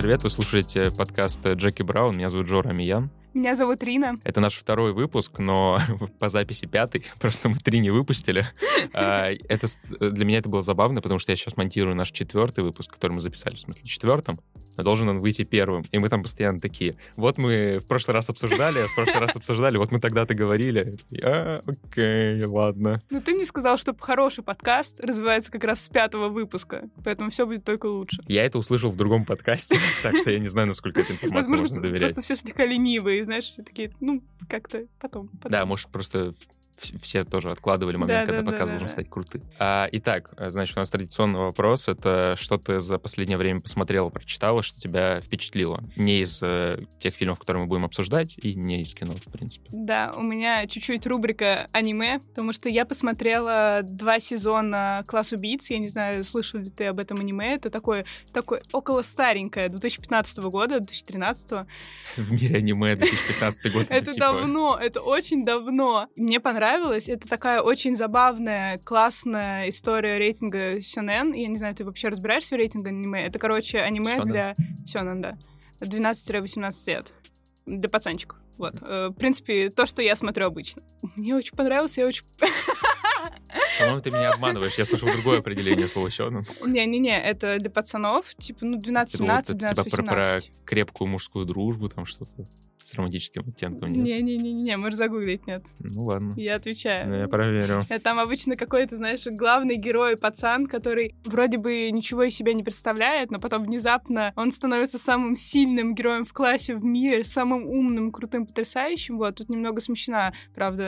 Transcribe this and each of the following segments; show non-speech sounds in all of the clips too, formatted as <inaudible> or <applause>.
привет! Вы слушаете подкаст Джеки Браун. Меня зовут Джо Рамиян. Меня зовут Рина. Это наш второй выпуск, но <laughs> по записи пятый. <laughs> Просто мы три не выпустили. А, это, для меня это было забавно, потому что я сейчас монтирую наш четвертый выпуск, который мы записали, в смысле, четвертом должен он выйти первым. И мы там постоянно такие, вот мы в прошлый раз обсуждали, в прошлый раз обсуждали, вот мы тогда-то говорили. А, окей, ладно. Ну ты мне сказал, что хороший подкаст развивается как раз с пятого выпуска, поэтому все будет только лучше. Я это услышал в другом подкасте, <laughs> так что я не знаю, насколько эта информация можно доверять. просто все слегка ленивые, знаешь, все такие, ну, как-то потом. Да, может, просто все тоже откладывали момент, да, когда да, подкаст да, должен да. стать крутым. А, итак, значит, у нас традиционный вопрос. Это что ты за последнее время посмотрела, прочитала, что тебя впечатлило? Не из э, тех фильмов, которые мы будем обсуждать, и не из кино, в принципе. Да, у меня чуть-чуть рубрика аниме, потому что я посмотрела два сезона «Класс убийц». Я не знаю, слышал ли ты об этом аниме. Это такое, такое около старенькое, 2015 года, 2013. В мире аниме 2015 год. <laughs> Это типа давно, это очень давно. Мне понравилось понравилось. Это такая очень забавная, классная история рейтинга Сёнэн. Я не знаю, ты вообще разбираешься в рейтинге аниме? Это, короче, аниме Сёнэн. для Сёнэн, да. 12-18 лет. Для пацанчиков. Вот. Э, в принципе, то, что я смотрю обычно. Мне очень понравилось, я очень... <laughs> По-моему, ты меня обманываешь. Я слышал другое определение слова «сёнэн». Не-не-не, это для пацанов, типа, ну, 12-17, 12-18. Типа про, про крепкую мужскую дружбу, там что-то с романтическим оттенком, нет? Не-не-не, можешь загуглить, нет. Ну ладно. Я отвечаю. Ну, я проверю. Э, там обычно какой-то, знаешь, главный герой, пацан, который вроде бы ничего из себя не представляет, но потом внезапно он становится самым сильным героем в классе в мире, самым умным, крутым, потрясающим. Вот, тут немного смещена, правда,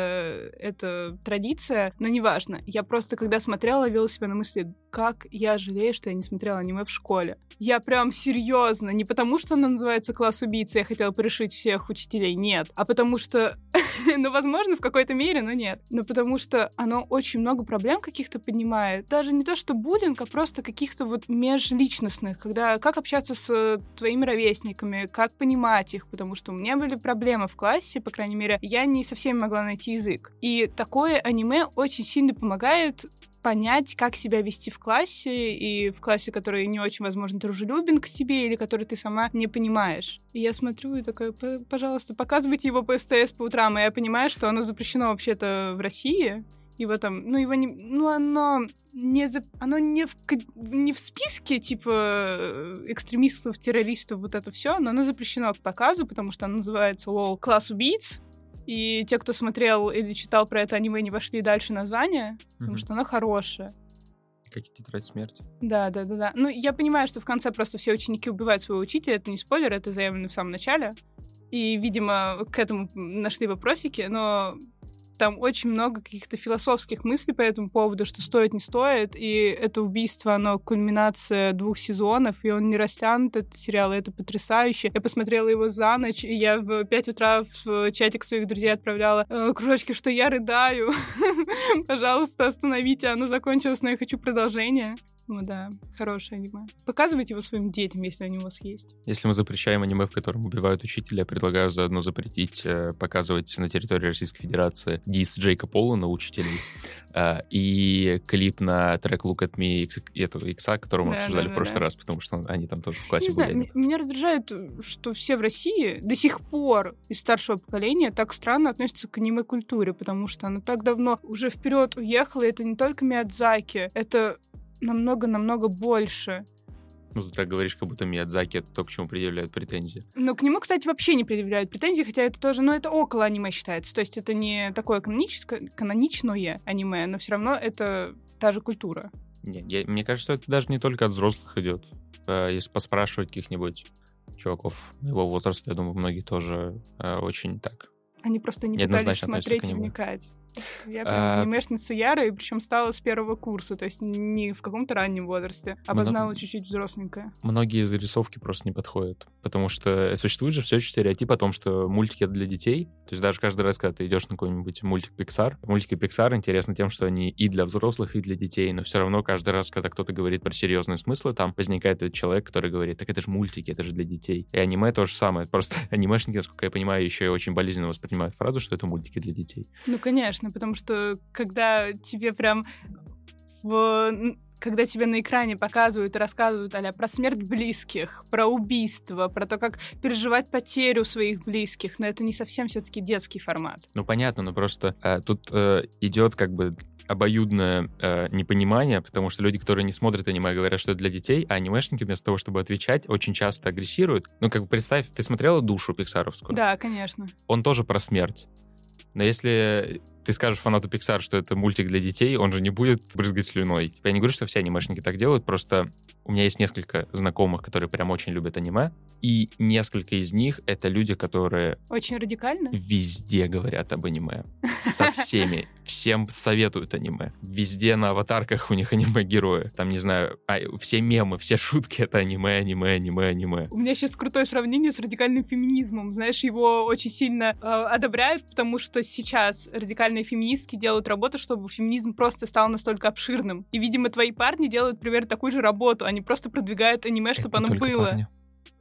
эта традиция, но неважно. Я просто, когда смотрела, ловила себя на мысли, как я жалею, что я не смотрела аниме в школе. Я прям серьезно, не потому что оно называется «Класс убийцы», я хотела порешить всех учителей, нет. А потому что, <laughs> ну, возможно, в какой-то мере, но нет. Но потому что оно очень много проблем каких-то поднимает. Даже не то, что буллинг, а просто каких-то вот межличностных, когда как общаться с твоими ровесниками, как понимать их, потому что у меня были проблемы в классе, по крайней мере, я не совсем могла найти язык. И такое аниме очень сильно помогает понять, как себя вести в классе, и в классе, который не очень, возможно, дружелюбен к тебе, или который ты сама не понимаешь. И я смотрю и такая, пожалуйста, показывайте его по СТС по утрам, и я понимаю, что оно запрещено вообще-то в России, его там, ну, его не, ну, оно не, за, оно не в, не в списке, типа, экстремистов, террористов, вот это все, но оно запрещено к показу, потому что оно называется «Лол, класс убийц», и те, кто смотрел или читал про это аниме, не вошли дальше название, mm-hmm. потому что оно хорошее. Как и тетрадь смерти. Да, да, да, да. Ну, я понимаю, что в конце просто все ученики убивают своего учителя. Это не спойлер, это заявлено в самом начале. И, видимо, к этому нашли вопросики, но там очень много каких-то философских мыслей по этому поводу, что стоит, не стоит, и это убийство, оно кульминация двух сезонов, и он не растянут, этот сериал, и это потрясающе. Я посмотрела его за ночь, и я в 5 утра в чатик своих друзей отправляла э, кружочки, что я рыдаю. <laughs> Пожалуйста, остановите, оно закончилось, но я хочу продолжение. Ну да, хорошее аниме. Показывайте его своим детям, если они у вас есть. Если мы запрещаем аниме, в котором убивают учителя, предлагаю заодно запретить э, показывать на территории Российской Федерации дис Джейка Пола на учителей <laughs> э, и клип на трек Look at Me этого Икса, который мы да, обсуждали да, в прошлый да. раз, потому что они там тоже в классе Не были. Знаю, меня раздражает, что все в России до сих пор из старшего поколения так странно относятся к аниме-культуре, потому что она так давно уже вперед уехала, и это не только Миядзаки, это намного-намного больше. Ну, ты так говоришь, как будто Миядзаки это то, к чему предъявляют претензии. Ну, к нему, кстати, вообще не предъявляют претензии, хотя это тоже, ну, это около аниме считается. То есть это не такое каноническое, каноничное аниме, но все равно это та же культура. Не, я, мне кажется, это даже не только от взрослых идет. Э, если поспрашивать каких-нибудь чуваков его возраста, я думаю, многие тоже э, очень так. Они просто не пытались смотреть и вникать. Я прям а... анимешница Яра, и причем стала с первого курса, то есть не в каком-то раннем возрасте, обознала Много... чуть-чуть взросленькая. Многие зарисовки просто не подходят, потому что существует же все еще стереотип о том, что мультики это для детей, то есть даже каждый раз, когда ты идешь на какой-нибудь мультик Pixar, мультики Pixar интересны тем, что они и для взрослых, и для детей, но все равно каждый раз, когда кто-то говорит про серьезные смыслы, там возникает этот человек, который говорит, так это же мультики, это же для детей. И аниме то же самое, просто <laughs> анимешники, насколько я понимаю, еще и очень болезненно воспринимают фразу, что это мультики для детей. Ну, конечно, потому что когда тебе прям в когда тебе на экране показывают и рассказывают а про смерть близких, про убийство, про то, как переживать потерю своих близких, но это не совсем все-таки детский формат. Ну понятно, но просто э, тут э, идет как бы обоюдное э, непонимание, потому что люди, которые не смотрят аниме, говорят, что это для детей, а анимешники вместо того, чтобы отвечать, очень часто агрессируют. Ну, как бы представь, ты смотрела «Душу» пиксаровскую? Да, конечно. Он тоже про смерть. Но если ты скажешь фанату Pixar, что это мультик для детей, он же не будет брызгать слюной. Типа, я не говорю, что все анимешники так делают, просто у меня есть несколько знакомых, которые прям очень любят аниме, и несколько из них — это люди, которые... Очень радикально? Везде говорят об аниме. Со всеми. Всем советуют аниме. Везде на аватарках у них аниме-герои. Там, не знаю, а, все мемы, все шутки — это аниме, аниме, аниме, аниме. У меня сейчас крутое сравнение с радикальным феминизмом. Знаешь, его очень сильно э, одобряют, потому что сейчас радикальные феминистки делают работу, чтобы феминизм просто стал настолько обширным. И, видимо, твои парни делают примерно такую же работу. Они просто продвигают аниме, чтобы оно было. Парни.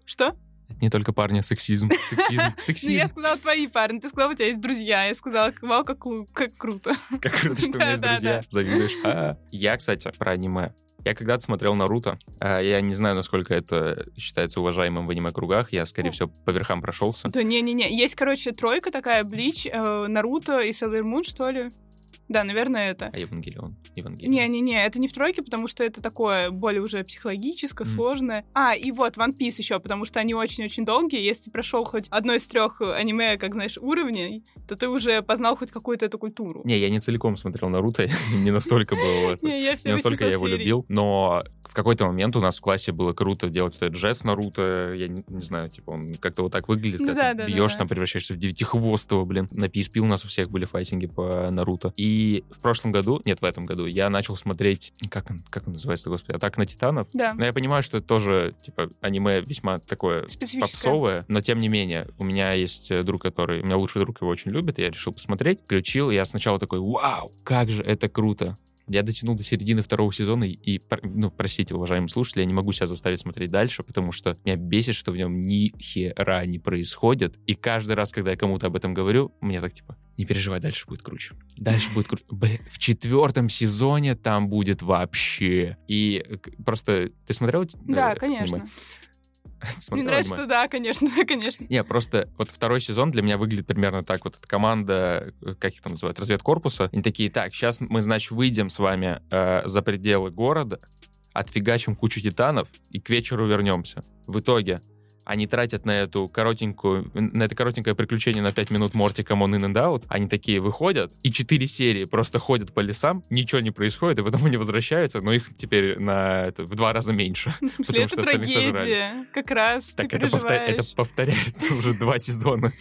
Что? Это не только парни, а сексизм. Сексизм, <laughs> сексизм. Ну, я сказала твои парни, ты сказала, у тебя есть друзья. Я сказала, вау, как, как круто. Как круто, что у меня есть друзья. Завидуешь. А, я, кстати, про аниме. Я когда-то смотрел Наруто. А, я не знаю, насколько это считается уважаемым в аниме-кругах. Я, скорее всего, по верхам прошелся. Да не-не-не. Есть, короче, тройка такая, Блич, э, Наруто и Sailor Moon, что ли? Да, наверное, это. А Евангелион? Евангелион. Не-не-не, это не в тройке, потому что это такое более уже психологическое, mm. сложное. А, и вот One Piece еще, потому что они очень-очень долгие. Если прошел хоть одно из трех аниме, как знаешь, уровней, то ты уже познал хоть какую-то эту культуру. Не, я не целиком смотрел Наруто, <laughs> не настолько был <laughs> Не, я Не настолько я его любил, но в какой-то момент у нас в классе было круто делать этот джесс Наруто, я не, знаю, типа он как-то вот так выглядит, как бьешь, там превращаешься в девятихвостого, блин. На PSP у нас у всех были файтинги по Наруто. И в прошлом году, нет, в этом году, я начал смотреть, как он, как он называется, господи, «Атак на титанов». Да. Но я понимаю, что это тоже, типа, аниме весьма такое попсовое, но тем не менее, у меня есть друг, который, у меня лучший друг его очень любит, и я решил посмотреть, включил, и я сначала такой, вау, как же это круто. Я дотянул до середины второго сезона и, ну, простите, уважаемые слушатели, я не могу себя заставить смотреть дальше, потому что меня бесит, что в нем ни хера не происходит. И каждый раз, когда я кому-то об этом говорю, мне так типа, не переживай, дальше будет круче. Дальше будет круче. Блин, в четвертом сезоне там будет вообще. И просто ты смотрел? Да, конечно. Аниме? <laughs> Мне нравится, что да, конечно, <laughs> конечно. Не, просто вот второй сезон для меня выглядит примерно так. Вот эта команда, э, как их там называют, разведкорпуса, они такие, так, сейчас мы, значит, выйдем с вами э, за пределы города, отфигачим кучу титанов и к вечеру вернемся. В итоге они тратят на эту коротенькую, на это коротенькое приключение на 5 минут Морти Come On In and Out, они такие выходят, и 4 серии просто ходят по лесам, ничего не происходит, и потом они возвращаются, но их теперь на это, в два раза меньше. <laughs> Потому что трагедия, как раз, Так это повторяется <laughs> уже два сезона.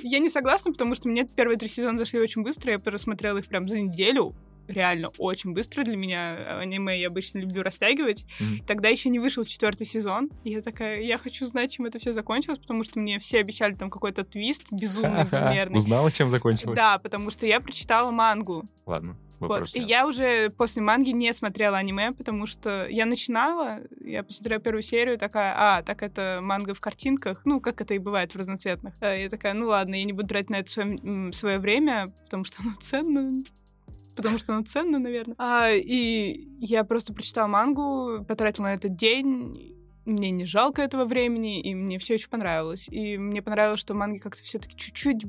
Я не согласна, потому что мне первые три сезона зашли очень быстро, я просмотрела их прям за неделю, реально очень быстро для меня. Аниме я обычно люблю растягивать. Mm-hmm. Тогда еще не вышел четвертый сезон. И я такая, я хочу знать, чем это все закончилось, потому что мне все обещали там какой-то твист безумный, безмерный. Узнала, чем закончилось? Да, потому что я прочитала мангу. Ладно. Вот. И я уже после манги не смотрела аниме, потому что я начинала, я посмотрела первую серию, такая, а, так это манга в картинках, ну, как это и бывает в разноцветных. Э, я такая, ну ладно, я не буду тратить на это свое, свое время, потому что оно ценно, потому что она ценна, наверное. А, и я просто прочитала мангу, потратила на этот день, мне не жалко этого времени, и мне все еще понравилось. И мне понравилось, что манги как-то все-таки чуть-чуть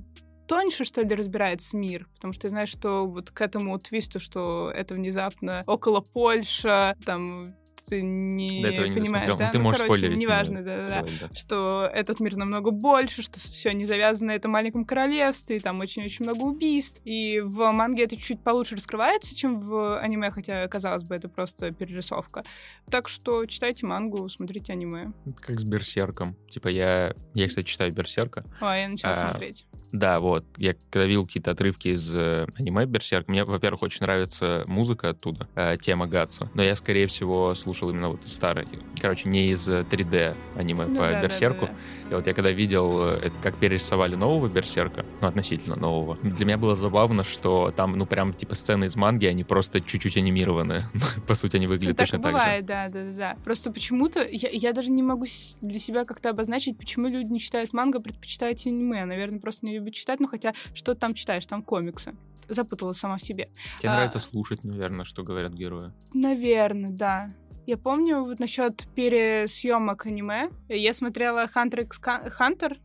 тоньше, что ли, разбирается мир, потому что я знаю, что вот к этому твисту, что это внезапно около Польша, там ты не До этого не понимаешь, да? Ну, ты ну, можешь короче, спойлерить. неважно, да, да, да, что этот мир намного больше, что все не завязано на этом маленьком королевстве, там очень-очень много убийств, и в манге это чуть получше раскрывается, чем в аниме, хотя, казалось бы, это просто перерисовка. Так что читайте мангу, смотрите аниме. Как с Берсерком. Типа я, я кстати, читаю Берсерка. О, я начала а, смотреть. Да, вот. Я когда видел какие-то отрывки из э, аниме Берсерк, мне, во-первых, очень нравится музыка оттуда, э, тема Гатса. Но я, скорее всего, слушал именно вот из старых. Короче, не из 3D э, аниме ну, по да, Берсерку. Да, да, да. И вот я когда видел, э, как перерисовали нового Берсерка, ну, относительно нового, для меня было забавно, что там, ну, прям, типа, сцены из манги, они просто чуть-чуть анимированы. <laughs> по сути, они выглядят ну, точно так, так бывает, же. да, да, да. Просто почему-то я, я даже не могу для себя как-то обозначить, почему люди не читают манго, предпочитают аниме. Наверное, просто не любят читать, ну хотя что там читаешь, там комиксы. запуталась сама в себе. Тебе А. нравится слушать, наверное, что говорят герои. Наверное, да. Я помню вот насчет пересъемок аниме. Я смотрела Hunter x Hunter.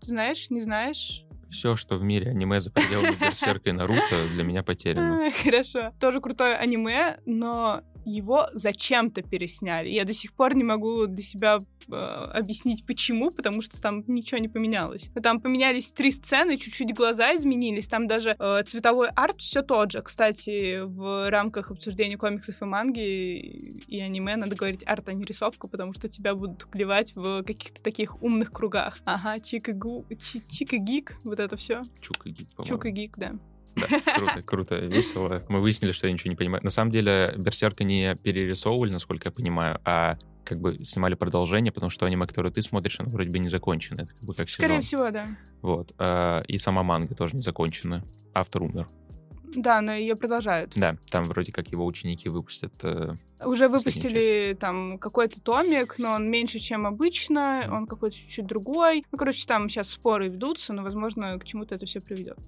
Знаешь, не знаешь? Все, что в мире аниме за пределами <laughs> Берсерка и Наруто, для меня потеряно. <laughs> Хорошо. Тоже крутое аниме, но его зачем-то пересняли. Я до сих пор не могу для себя э, объяснить, почему, потому что там ничего не поменялось. Там поменялись три сцены, чуть-чуть глаза изменились, там даже э, цветовой арт все тот же. Кстати, в рамках обсуждения комиксов и манги и аниме надо говорить арт, а не рисовка, потому что тебя будут клевать в каких-то таких умных кругах. Ага, чик и, гик, вот это все. Чук и гик, по-моему. Чук и гик, да. Да, круто, круто, весело. Мы выяснили, что я ничего не понимаю. На самом деле, Берсерка не перерисовывали, насколько я понимаю, а как бы снимали продолжение, потому что аниме, которое ты смотришь, оно вроде бы не закончено. Это как бы как Скорее сезон. всего, да. Вот. А, И сама манга тоже не закончена. Автор умер. Да, но ее продолжают. Да, там вроде как его ученики выпустят. э, Уже выпустили там какой-то томик, но он меньше, чем обычно, он какой-то чуть-чуть другой. Ну, короче, там сейчас споры ведутся, но, возможно, к чему-то это все приведет.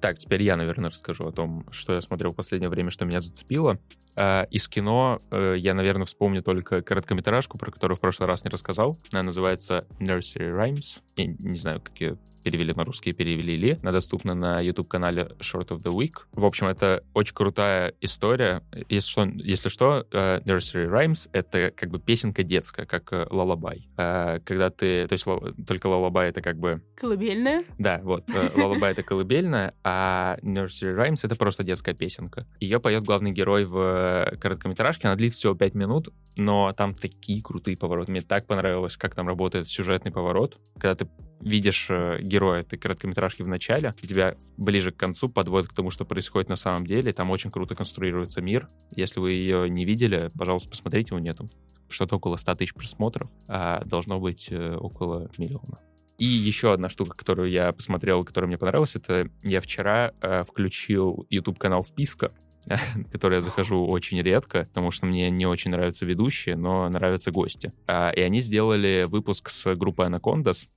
Так, теперь я, наверное, расскажу о том, что я смотрел в последнее время, что меня зацепило. А, Из кино э, я, наверное, вспомню только короткометражку, про которую в прошлый раз не рассказал. Она называется Nursery Rhymes. Я не знаю, как ее перевели на русский, перевели ли. Она доступна на YouTube-канале Short of the Week. В общем, это очень крутая история. Если что, если что э, Nursery Rhymes — это как бы песенка детская, как э, лалабай. Э, Когда ты... То есть только лалабай — это как бы Колыбельная? да, вот. э, Лалабай — это колыбельная, а Nursery Rhymes — это просто детская песенка. Ее поет главный герой в э, короткометражке. Она длится всего 5 минут, но там такие крутые повороты. Мне так понравилось, как там работает сюжетный поворот. Когда ты видишь э, героя этой короткометражки в начале, и тебя ближе к концу подводит к тому, что происходит на самом деле. Там очень круто конструируется мир. Если вы ее не видели, пожалуйста, посмотрите, у нее там что-то около 100 тысяч просмотров, а должно быть э, около миллиона. И еще одна штука, которую я посмотрел, которая мне понравилась, это я вчера э, включил YouTube-канал Вписка, <laughs> который я захожу очень редко, потому что мне не очень нравятся ведущие, но нравятся гости. А, и они сделали выпуск с группой Anacondas.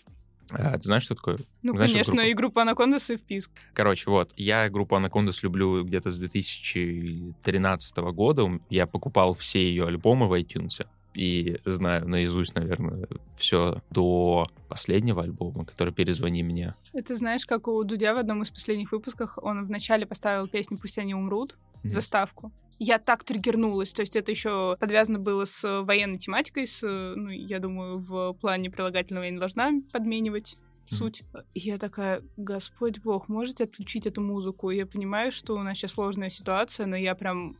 А, ты знаешь, что такое? Ну, Знаешь, конечно, группу? и группа Анакондас и вписк. Короче, вот, я группу Anacondas люблю где-то с 2013 года. Я покупал все ее альбомы в iTunes и знаю наизусть, наверное, все до последнего альбома, который «Перезвони мне». Это знаешь, как у Дудя в одном из последних выпусков он вначале поставил песню «Пусть они умрут», Мгм. заставку. Я так триггернулась, то есть это еще подвязано было с военной тематикой, с, ну, я думаю, в плане прилагательного я не должна подменивать суть. И я такая, Господь Бог, можете отключить эту музыку? Я понимаю, что у нас сейчас сложная ситуация, но я прям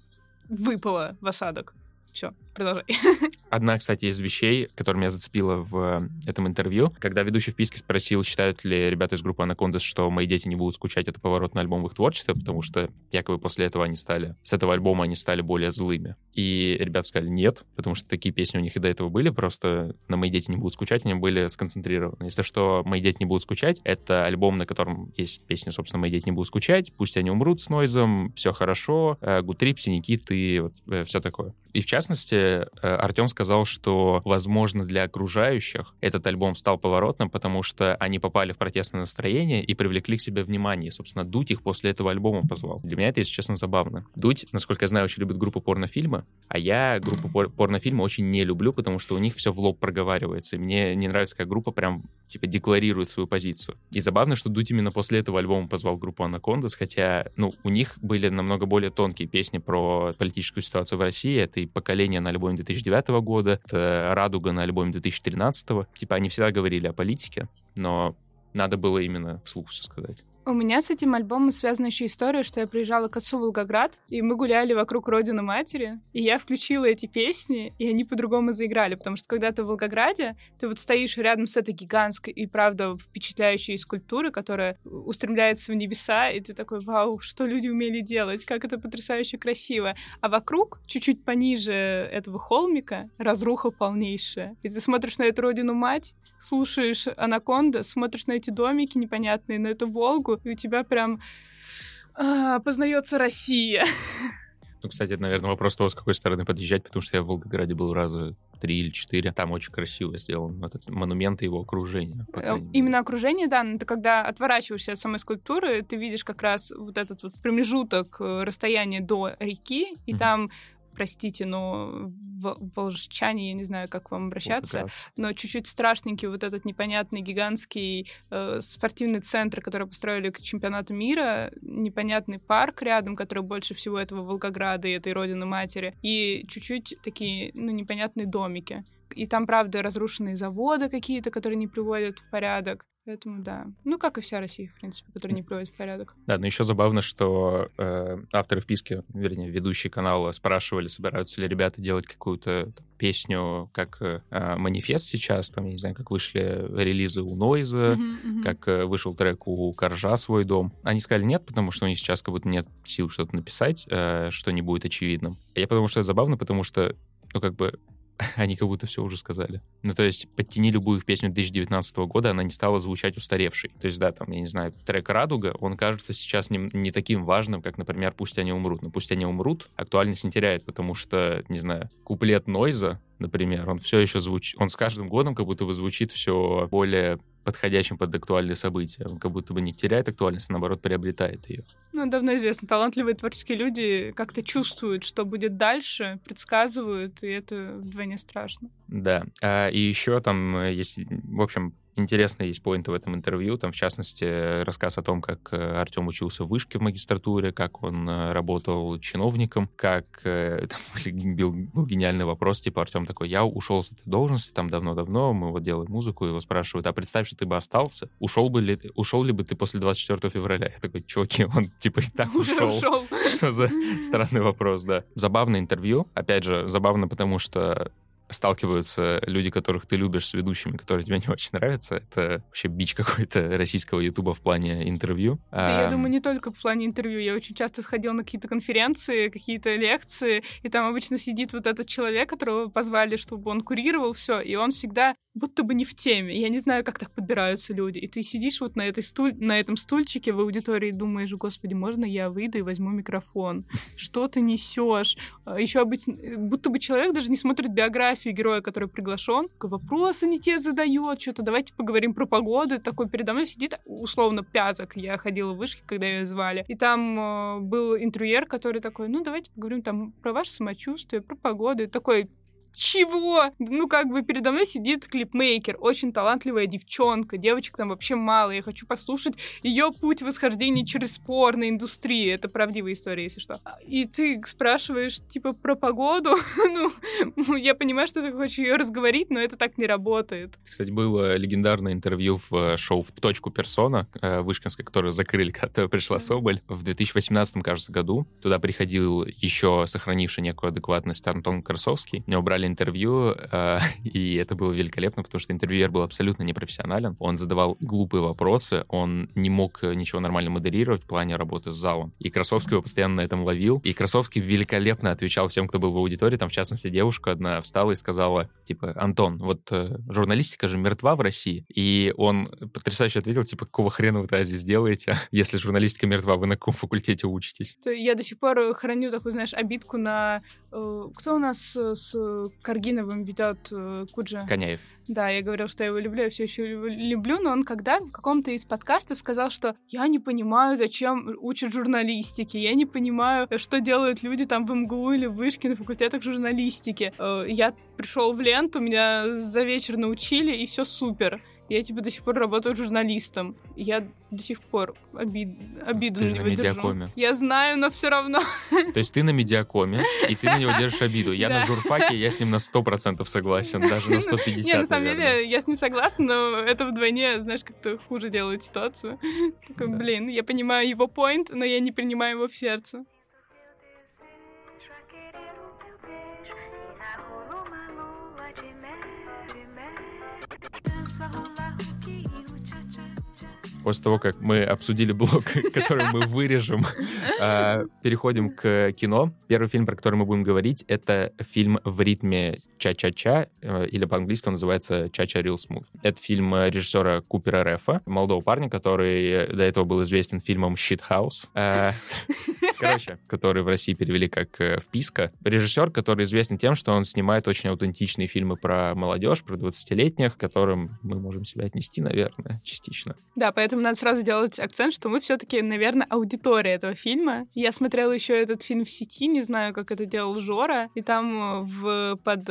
выпала в осадок. Все, продолжай. <laughs> Одна, кстати, из вещей, которая меня зацепила в э, этом интервью, когда ведущий в писке спросил, считают ли ребята из группы Anacondas, что мои дети не будут скучать, это поворот на альбом в их творчестве, потому что якобы после этого они стали, с этого альбома они стали более злыми. И ребята сказали нет, потому что такие песни у них и до этого были, просто на «Мои дети не будут скучать» они были сконцентрированы. Если что, «Мои дети не будут скучать» — это альбом, на котором есть песня, собственно, «Мои дети не будут скучать», «Пусть они умрут» с Нойзом, «Все хорошо», э, «Гутрип», «Синикит» и вот все такое. И в частности, Артем сказал, что, возможно, для окружающих этот альбом стал поворотным, потому что они попали в протестное настроение и привлекли к себе внимание. Собственно, Дудь их после этого альбома позвал. Для меня это, если честно, забавно. Дудь, насколько я знаю, очень любит группу порнофильмы, а я группу пор- порнофильмы очень не люблю, потому что у них все в лоб проговаривается. И мне не нравится, как группа прям, типа, декларирует свою позицию. И забавно, что Дудь именно после этого альбома позвал группу Анакондас, хотя, ну, у них были намного более тонкие песни про политическую ситуацию в России. Это и «Поколение» на альбоме 2009 года, это «Радуга» на альбоме 2013. Типа, они всегда говорили о политике, но надо было именно вслух все сказать. У меня с этим альбомом связана еще история, что я приезжала к отцу в Волгоград, и мы гуляли вокруг родины матери, и я включила эти песни, и они по-другому заиграли, потому что когда ты в Волгограде, ты вот стоишь рядом с этой гигантской и, правда, впечатляющей скульптурой, которая устремляется в небеса, и ты такой, вау, что люди умели делать, как это потрясающе красиво. А вокруг, чуть-чуть пониже этого холмика, разруха полнейшая. И ты смотришь на эту родину мать, слушаешь Анаконда, смотришь на эти домики непонятные, на эту Волгу, и у тебя прям а, познается Россия. Ну, кстати, это, наверное, вопрос того, с какой стороны подъезжать, потому что я в Волгограде был раза три или четыре. Там очень красиво сделан этот монумент и его окружение. Э, именно окружение, да, это когда отворачиваешься от самой скульптуры, ты видишь как раз вот этот вот промежуток э, расстояния до реки, и mm-hmm. там простите, но волжчане, я не знаю, как вам обращаться, но чуть-чуть страшненький вот этот непонятный гигантский э, спортивный центр, который построили к чемпионату мира, непонятный парк рядом, который больше всего этого Волгограда и этой родины матери, и чуть-чуть такие, ну, непонятные домики. И там, правда, разрушенные заводы какие-то, которые не приводят в порядок. Поэтому да. Ну, как и вся Россия, в принципе, которая не приводит в порядок. Да, но еще забавно, что э, авторы вписки, вернее, ведущие канала спрашивали, собираются ли ребята делать какую-то там, песню как э, манифест сейчас, там, я не знаю, как вышли релизы у Нойза, uh-huh, uh-huh. как э, вышел трек у Коржа «Свой дом». Они сказали нет, потому что у них сейчас как будто нет сил что-то написать, э, что не будет очевидным. Я потому что это забавно, потому что, ну, как бы <laughs> они как будто все уже сказали. Ну, то есть, подтяни любую их песню 2019 года, она не стала звучать устаревшей. То есть, да, там, я не знаю, трек «Радуга», он кажется сейчас не, не таким важным, как, например, «Пусть они умрут». Но «Пусть они умрут» актуальность не теряет, потому что, не знаю, куплет Нойза, например, он все еще звучит, он с каждым годом как будто бы звучит все более подходящим под актуальные события. Он как будто бы не теряет актуальность, а наоборот приобретает ее. Ну, давно известно, талантливые творческие люди как-то чувствуют, что будет дальше, предсказывают, и это вдвойне страшно. Да. А, и еще там есть, в общем, интересные есть поинты в этом интервью. Там, в частности, рассказ о том, как э, Артем учился в вышке в магистратуре, как он э, работал чиновником, как... Э, <laughs> там был, был гениальный вопрос, типа, Артем такой, я ушел с этой должности там давно-давно, мы вот делаем музыку, его спрашивают, а представь, что ты бы остался, ушел бы ли, ушел ли бы ты после 24 февраля? Я такой, чуваки, <laughs> он типа и так ушел. ушел. <laughs> Что за странный вопрос, да. Забавное интервью. Опять же, забавно, потому что сталкиваются люди, которых ты любишь, с ведущими, которые тебе не очень нравятся. Это вообще бич какой-то российского ютуба в плане интервью. Да, а... я думаю, не только в плане интервью. Я очень часто сходила на какие-то конференции, какие-то лекции, и там обычно сидит вот этот человек, которого позвали, чтобы он курировал все, и он всегда будто бы не в теме. Я не знаю, как так подбираются люди. И ты сидишь вот на, этой стуль... на этом стульчике в аудитории и думаешь, господи, можно я выйду и возьму микрофон? Что ты несешь? А Еще обычно, будто бы человек даже не смотрит биографию героя, который приглашен, вопросы не те задает, что-то давайте поговорим про погоду. Такой передо мной сидит, условно, пяток. Я ходила в вышки, когда ее звали. И там э, был интервьюер, который такой, ну, давайте поговорим там про ваше самочувствие, про погоду. И такой, чего? Ну, как бы передо мной сидит клипмейкер, очень талантливая девчонка, девочек там вообще мало, я хочу послушать ее путь восхождения через порно индустрии, это правдивая история, если что. И ты спрашиваешь, типа, про погоду, <laughs> ну, я понимаю, что ты хочешь ее разговорить, но это так не работает. Кстати, было легендарное интервью в э, шоу «В точку персона» э, Вышкинской, которое закрыли, <laughs> когда пришла Соболь, в 2018, кажется, году. Туда приходил еще сохранивший некую адекватность Антон Красовский. У него брали брали интервью, э, <laughs> и это было великолепно, потому что интервьюер был абсолютно непрофессионален. Он задавал глупые вопросы, он не мог ничего нормально модерировать в плане работы с залом. И Красовский его постоянно на этом ловил. И Красовский великолепно отвечал всем, кто был в аудитории. Там, в частности, девушка одна встала и сказала, типа, Антон, вот э, журналистика же мертва в России. И он потрясающе ответил, типа, какого хрена вы здесь делаете, <laughs> если журналистика мертва, вы на каком факультете учитесь? Я до сих пор храню такую, знаешь, обидку на... Э, кто у нас с Каргиновым ведет э, Куджа. Коняев. Да, я говорил, что я его люблю, я все еще его люблю, но он когда в каком-то из подкастов сказал, что я не понимаю, зачем учат журналистики, я не понимаю, что делают люди там в МГУ или в Вышке на факультетах журналистики. Э, я пришел в ленту, меня за вечер научили, и все супер. Я типа до сих пор работаю журналистом. Я до сих пор обид... обиду ты на него на медиакоме. Я знаю, но все равно. То есть ты на медиакоме, и ты на него держишь обиду. Я на журфаке, я с ним на 100% согласен, даже на 150%. <laughs> Не, на самом деле, я с ним согласна, но это вдвойне, знаешь, как-то хуже делает ситуацию. <laughs> Такой, блин, я понимаю его point, но я не принимаю его в сердце. ang sa hula После того, как мы обсудили блок, <laughs> который мы вырежем, а, переходим к кино. Первый фильм, про который мы будем говорить, это фильм в ритме ча-ча-ча, э, или по-английски он называется «Ча-ча Real Smooth». Это фильм режиссера Купера Рефа, молодого парня, который до этого был известен фильмом «Shit House». Э, <laughs> короче, который в России перевели как э, «Вписка». Режиссер, который известен тем, что он снимает очень аутентичные фильмы про молодежь, про 20-летних, к которым мы можем себя отнести, наверное, частично. Да, поэтому надо сразу делать акцент, что мы все-таки, наверное, аудитория этого фильма. Я смотрела еще этот фильм в сети, не знаю, как это делал Жора, и там в, под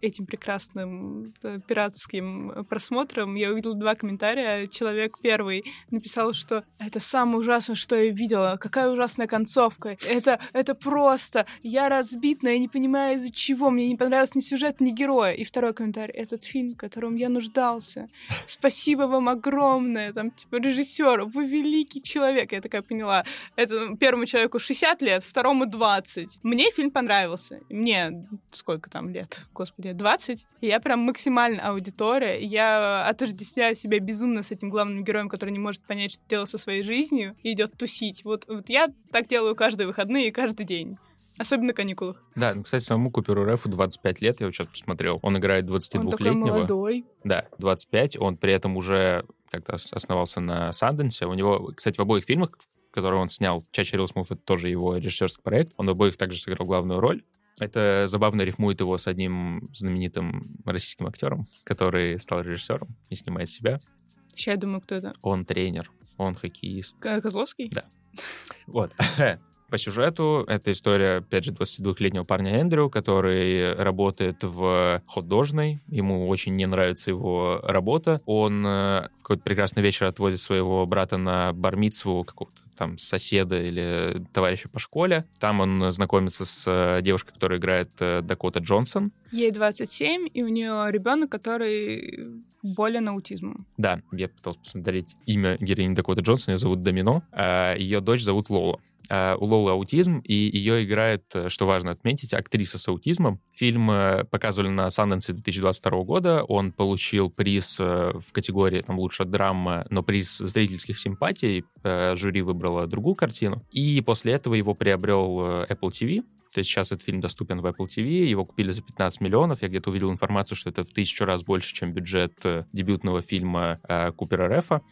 этим прекрасным э, пиратским просмотром я увидела два комментария. Человек первый написал, что это самое ужасное, что я видела. Какая ужасная концовка. Это, это просто. Я разбит, но я не понимаю, из-за чего. Мне не понравился ни сюжет, ни герой. И второй комментарий. Этот фильм, в котором я нуждался. Спасибо вам огромное. Там, типа, режиссер, вы великий человек. Я такая поняла. Это первому человеку 60 лет, второму 20. Мне фильм понравился. Мне сколько там лет? Господи, 20. И я прям максимально аудитория. Я отождествляю себя безумно с этим главным героем, который не может понять, что делать со своей жизнью, и идет тусить. Вот, вот я так делаю каждые выходные и каждый день. Особенно на каникулах. Да, ну, кстати, самому Куперу Рефу 25 лет, я вот сейчас посмотрел. Он играет 22-летнего. Он такой молодой. Да, 25. Он при этом уже как-то основался на Санденсе. У него, кстати, в обоих фильмах, которые он снял, Чача Рилсмуф, это тоже его режиссерский проект. Он в обоих также сыграл главную роль. Это забавно рифмует его с одним знаменитым российским актером, который стал режиссером и снимает себя. Сейчас я думаю, кто это. Он тренер, он хоккеист. Козловский? Да. <laughs> Вот. <laughs> По сюжету это история, опять же, 22-летнего парня Эндрю, который работает в художной. Ему очень не нравится его работа. Он э, в какой-то прекрасный вечер отвозит своего брата на бармицву какого-то там соседа или товарища по школе. Там он знакомится с э, девушкой, которая играет э, Дакота Джонсон. Ей 27, и у нее ребенок, который болен аутизмом. Да, я пытался посмотреть имя героини Дакоты Джонсон, ее зовут Домино, а ее дочь зовут Лола. У Лолы аутизм, и ее играет, э, что важно отметить, актриса с аутизмом. Фильм uh, показывали на Санденсе 2022 года. Он получил приз uh, в категории там, «Лучшая драма», но приз зрительских симпатий. Жюри выбрало другую картину. И после этого его приобрел Apple TV. То есть сейчас этот фильм доступен в Apple TV, его купили за 15 миллионов. Я где-то увидел информацию, что это в тысячу раз больше, чем бюджет дебютного фильма Купера Рефа.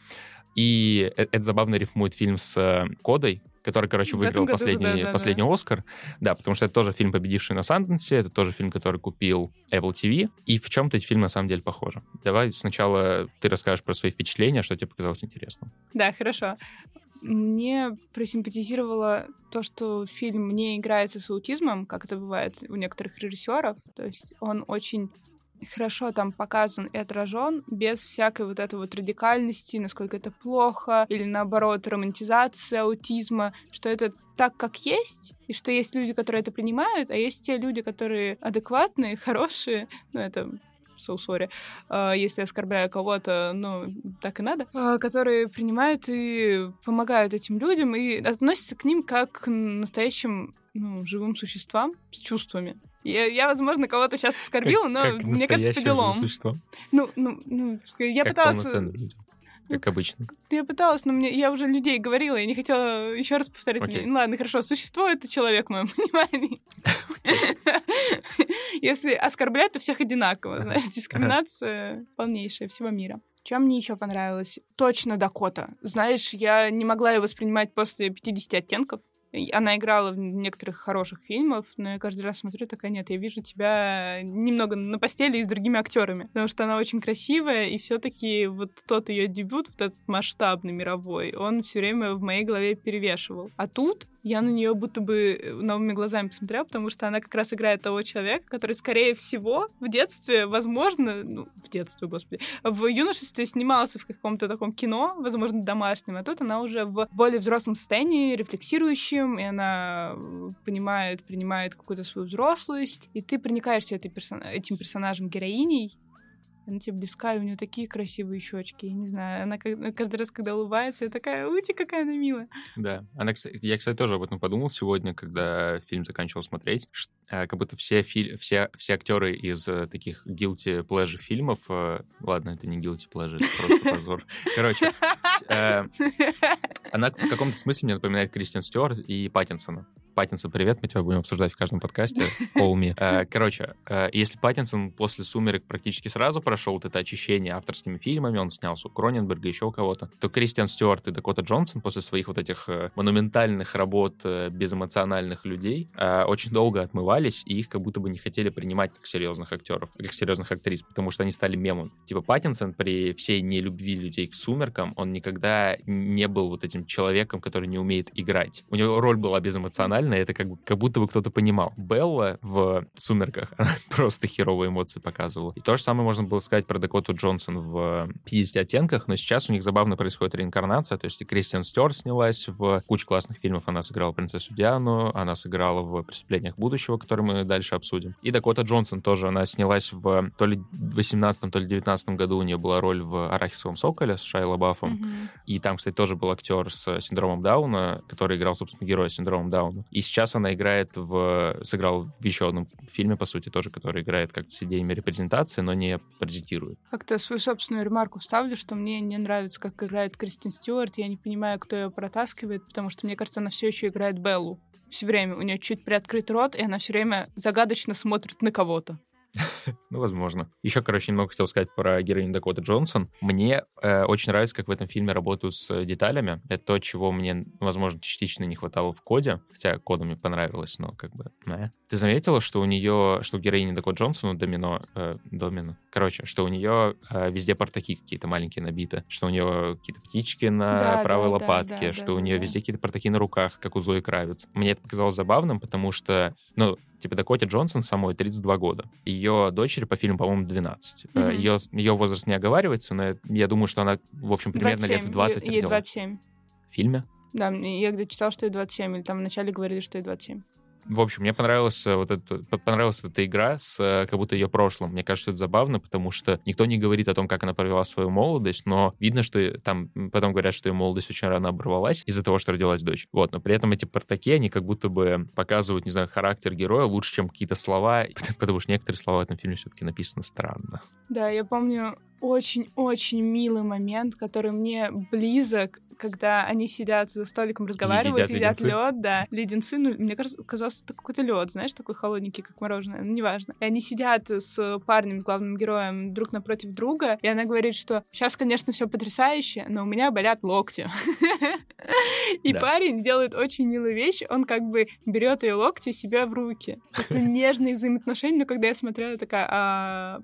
И это забавно рифмует фильм с Кодой, который, короче, выиграл последний, да, да, последний да. Оскар. Да, потому что это тоже фильм, победивший на Санденсе, это тоже фильм, который купил Apple TV. И в чем-то эти фильмы на самом деле похожи. Давай сначала ты расскажешь про свои впечатления, что тебе показалось интересным. Да, хорошо. Мне просимпатизировало то, что фильм не играется с аутизмом, как это бывает у некоторых режиссеров. То есть он очень хорошо там показан и отражен, без всякой вот этой вот радикальности, насколько это плохо, или наоборот, романтизация аутизма, что это так, как есть, и что есть люди, которые это принимают, а есть те люди, которые адекватные, <laughs> хорошие, ну, это so sorry, uh, если оскорбляю кого-то, ну, так и надо, uh, которые принимают и помогают этим людям и относятся к ним как к настоящим ну, живым существам с чувствами. Я, я возможно, кого-то сейчас оскорбила, но как мне кажется, по делам. Существо. Ну, ну, ну, я как пыталась... Как обычно. Я пыталась, но мне, я уже людей говорила, я не хотела еще раз повторять. Okay. Мне. Ну ладно, хорошо, существо — это человек в моем понимании. Если оскорблять, то всех одинаково. Знаешь, дискриминация полнейшая всего мира. Чем мне еще понравилось? Точно Дакота. Знаешь, я не могла ее воспринимать после 50 оттенков. Она играла в некоторых хороших фильмах, но я каждый раз смотрю, такая, нет, я вижу тебя немного на постели и с другими актерами, потому что она очень красивая, и все-таки вот тот ее дебют, вот этот масштабный мировой, он все время в моей голове перевешивал. А тут я на нее будто бы э, новыми глазами посмотрела, потому что она как раз играет того человека, который, скорее всего, в детстве, возможно, ну, в детстве, господи, в юношестве снимался в каком-то таком кино, возможно, домашнем, а тут она уже в более взрослом состоянии, рефлексирующем, и она понимает, принимает какую-то свою взрослость, и ты проникаешься этой персон... этим персонажем, героиней, Она тебе близка, и у нее такие красивые щечки. Я не знаю, она каждый раз, когда улыбается, я такая, ути, какая она милая. Да. Она, я, кстати, тоже об этом подумал сегодня, когда фильм заканчивал смотреть. Э, как будто все, фи... все, все актеры из э, таких guilty pleasure фильмов... Э, ладно, это не guilty pleasure, это просто <laughs> позор. Короче, она в каком-то смысле мне напоминает Кристиан Стюарт и Паттинсона. Паттинсон, привет, мы тебя будем обсуждать в каждом подкасте. <laughs> Call me. Короче, если Паттинсон после «Сумерек» практически сразу прошел вот это очищение авторскими фильмами, он снялся у Кроненберга, еще у кого-то, то Кристиан Стюарт и Дакота Джонсон после своих вот этих э, монументальных работ безэмоциональных людей очень долго отмывались, и их как будто бы не хотели принимать как серьезных актеров, как серьезных актрис, потому что они стали мемом. Типа Паттинсон при всей нелюбви людей к «Сумеркам», он никогда не был вот этим человеком, который не умеет играть. У него роль была безэмоциональная, это как, как будто бы кто-то понимал. Белла в «Сумерках» <laughs> просто херовые эмоции показывала. И то же самое можно было сказать про Дакоту Джонсон в «50 оттенках», но сейчас у них забавно происходит реинкарнация, то есть и Кристиан Стюарт снялась в куче классных фильмов, она сыграла принцессу Диану, она сыграла в «Преступлениях будущего», которые мы дальше обсудим. И Дакота Джонсон тоже, она снялась в то ли 18 то ли 19 году у нее была роль в «Арахисовом соколе» с Шайла Баффом. Mm-hmm. И там, кстати, тоже был актер с синдромом Дауна, который играл, собственно, героя с синдромом Дауна. И сейчас она играет в... Сыграл в еще одном фильме, по сути, тоже, который играет как с идеями репрезентации, но не презентирует. Как-то свою собственную ремарку вставлю, что мне не нравится, как играет Кристин Стюарт. Я не понимаю, кто ее протаскивает, потому что, мне кажется, она все еще играет Беллу все время. У нее чуть приоткрыт рот, и она все время загадочно смотрит на кого-то. <laughs> ну, возможно. Еще, короче, немного хотел сказать про героиню Дакоты Джонсон. Мне э, очень нравится, как в этом фильме работают с деталями. Это то, чего мне, возможно, частично не хватало в коде. Хотя коду мне понравилось, но как бы... Да. Ты заметила, что у нее, что у героини Дакоты Джонсон, Домино, э, Домино, короче, что у нее э, везде портаки какие-то маленькие набиты, что у нее какие-то птички на да, правой да, лопатке, да, да, что да, у нее да. везде какие-то портаки на руках, как у Зои Кравец. Мне это показалось забавным, потому что, ну, типа Дакоте Джонсон самой 32 года. Ее дочери по фильму, по-моему, 12. Mm-hmm. Ее, ее возраст не оговаривается, но я думаю, что она, в общем, примерно 27. лет в 20 Ей 27. В фильме? Да, я где читал, что ей 27, или там вначале говорили, что ей 27. В общем, мне понравилась вот эта, понравилась эта игра с э, как будто ее прошлым. Мне кажется, это забавно, потому что никто не говорит о том, как она провела свою молодость, но видно, что там потом говорят, что ее молодость очень рано оборвалась из-за того, что родилась дочь. Вот, но при этом эти портаки, они как будто бы показывают, не знаю, характер героя лучше, чем какие-то слова, <laughs> потому что некоторые слова в этом фильме все-таки написаны странно. Да, я помню очень-очень милый момент, который мне близок, когда они сидят за столиком, разговаривают, едят, едят лед, да, леденцы, ну, мне кажется, казалось, это какой-то лед, знаешь, такой холодненький, как мороженое, ну, неважно. И они сидят с парнем, главным героем, друг напротив друга, и она говорит, что сейчас, конечно, все потрясающе, но у меня болят локти. <laughs> И парень делает очень милую вещь, он как бы берет ее локти себе в руки. Это <laughs> нежные взаимоотношения, но когда я смотрела, я такая, а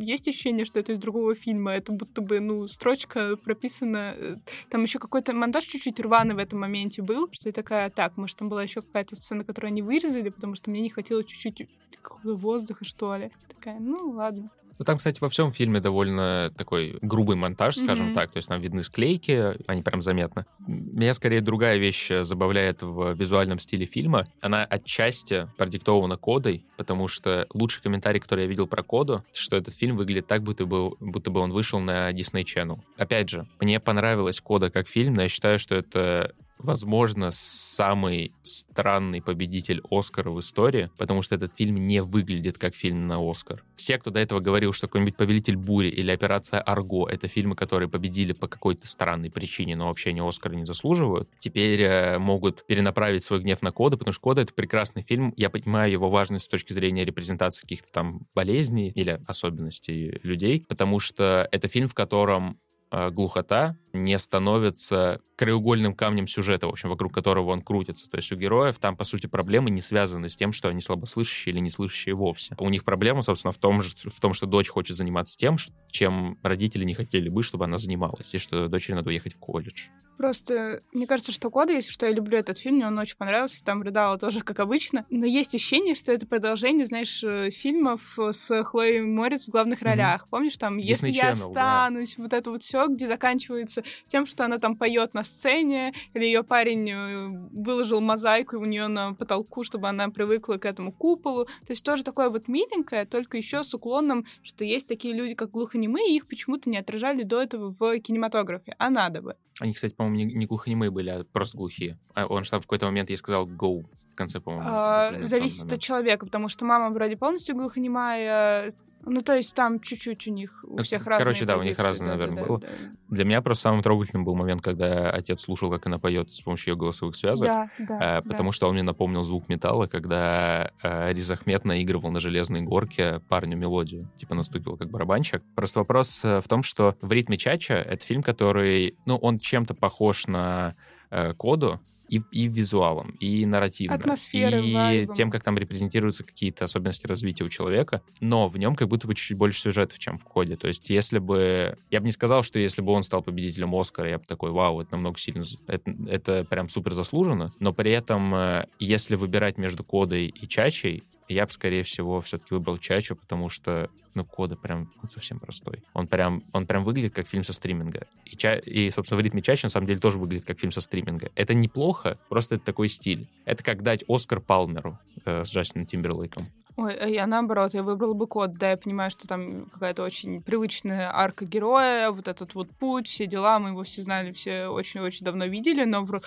есть ощущение, что это из другого фильма, это будто бы, ну, строчка прописана, э, там еще какой-то монтаж чуть-чуть рваный в этом моменте был, что я такая, так, может, там была еще какая-то сцена, которую они вырезали, потому что мне не хватило чуть-чуть какого-то воздуха, что ли. Такая, ну, ладно. Ну, там, кстати, во всем фильме довольно такой грубый монтаж, скажем mm-hmm. так. То есть там видны склейки, они прям заметны. Меня скорее другая вещь забавляет в визуальном стиле фильма. Она отчасти продиктована кодой, потому что лучший комментарий, который я видел про коду, что этот фильм выглядит так, будто бы, будто бы он вышел на Disney Channel. Опять же, мне понравилась кода как фильм, но я считаю, что это возможно, самый странный победитель Оскара в истории, потому что этот фильм не выглядит как фильм на Оскар. Все, кто до этого говорил, что какой-нибудь «Повелитель бури» или «Операция Арго» — это фильмы, которые победили по какой-то странной причине, но вообще ни Оскара не заслуживают, теперь э, могут перенаправить свой гнев на Кода, потому что Кода — это прекрасный фильм. Я понимаю его важность с точки зрения репрезентации каких-то там болезней или особенностей людей, потому что это фильм, в котором Э, глухота не становится краеугольным камнем сюжета, в общем, вокруг которого он крутится. То есть у героев там, по сути, проблемы не связаны с тем, что они слабослышащие или неслышащие вовсе. У них проблема, собственно, в том, в том, что дочь хочет заниматься тем, чем родители не хотели бы, чтобы она занималась, и что дочери надо уехать в колледж. Просто мне кажется, что Кода, если что, я люблю этот фильм, мне он очень понравился, там рыдала тоже, как обычно. Но есть ощущение, что это продолжение, знаешь, э, фильмов с Хлоей Морец в главных ролях. Mm-hmm. Помнишь, там, Disney если Channel, я останусь, да. вот это вот все, где заканчивается тем, что она там поет на сцене, или ее парень э, выложил мозаику у нее на потолку, чтобы она привыкла к этому куполу. То есть тоже такое вот миленькое, только еще с уклоном, что есть такие люди, как глухонемые, и их почему-то не отражали до этого в кинематографе, а надо бы. Они, кстати, по-моему, не, не глухонемые были, а просто глухие. А он же там в какой-то момент ей сказал «go» конце, по-моему. А, зависит от человека, потому что мама вроде полностью глухонемая, ну, то есть там чуть-чуть у них, у всех Короче, разные Короче, да, у них позиции, разные, наверное, да, было. да, да. Для меня просто самым трогательным был момент, когда отец слушал, как она поет с помощью ее голосовых связок. Да, да, э, да. потому что он мне напомнил звук металла, когда э, Риз Ахмед наигрывал на железной горке парню мелодию. Типа наступил как барабанщик. Просто вопрос э, в том, что в ритме Чача это фильм, который, ну, он чем-то похож на э, Коду, и, и визуалом, и нарративно, Атмосферой, и вайбом. тем, как там репрезентируются какие-то особенности развития у человека, но в нем как будто бы чуть-чуть больше сюжетов, чем в коде. То есть, если бы... Я бы не сказал, что если бы он стал победителем Оскара, я бы такой, вау, это намного сильно... Это, это прям супер заслуженно, но при этом, э, если выбирать между кодой и чачей, я бы, скорее всего, все-таки выбрал Чачу, потому что, ну, Кода прям он совсем простой. Он прям, он прям выглядит как фильм со стриминга. И, Ча- и, собственно, в ритме Чачи на самом деле тоже выглядит как фильм со стриминга. Это неплохо, просто это такой стиль. Это как дать Оскар Палмеру э, с Джастином Тимберлейком. Ой, а я наоборот, я выбрала бы код, да, я понимаю, что там какая-то очень привычная арка героя, вот этот вот путь, все дела, мы его все знали, все очень-очень давно видели, но в,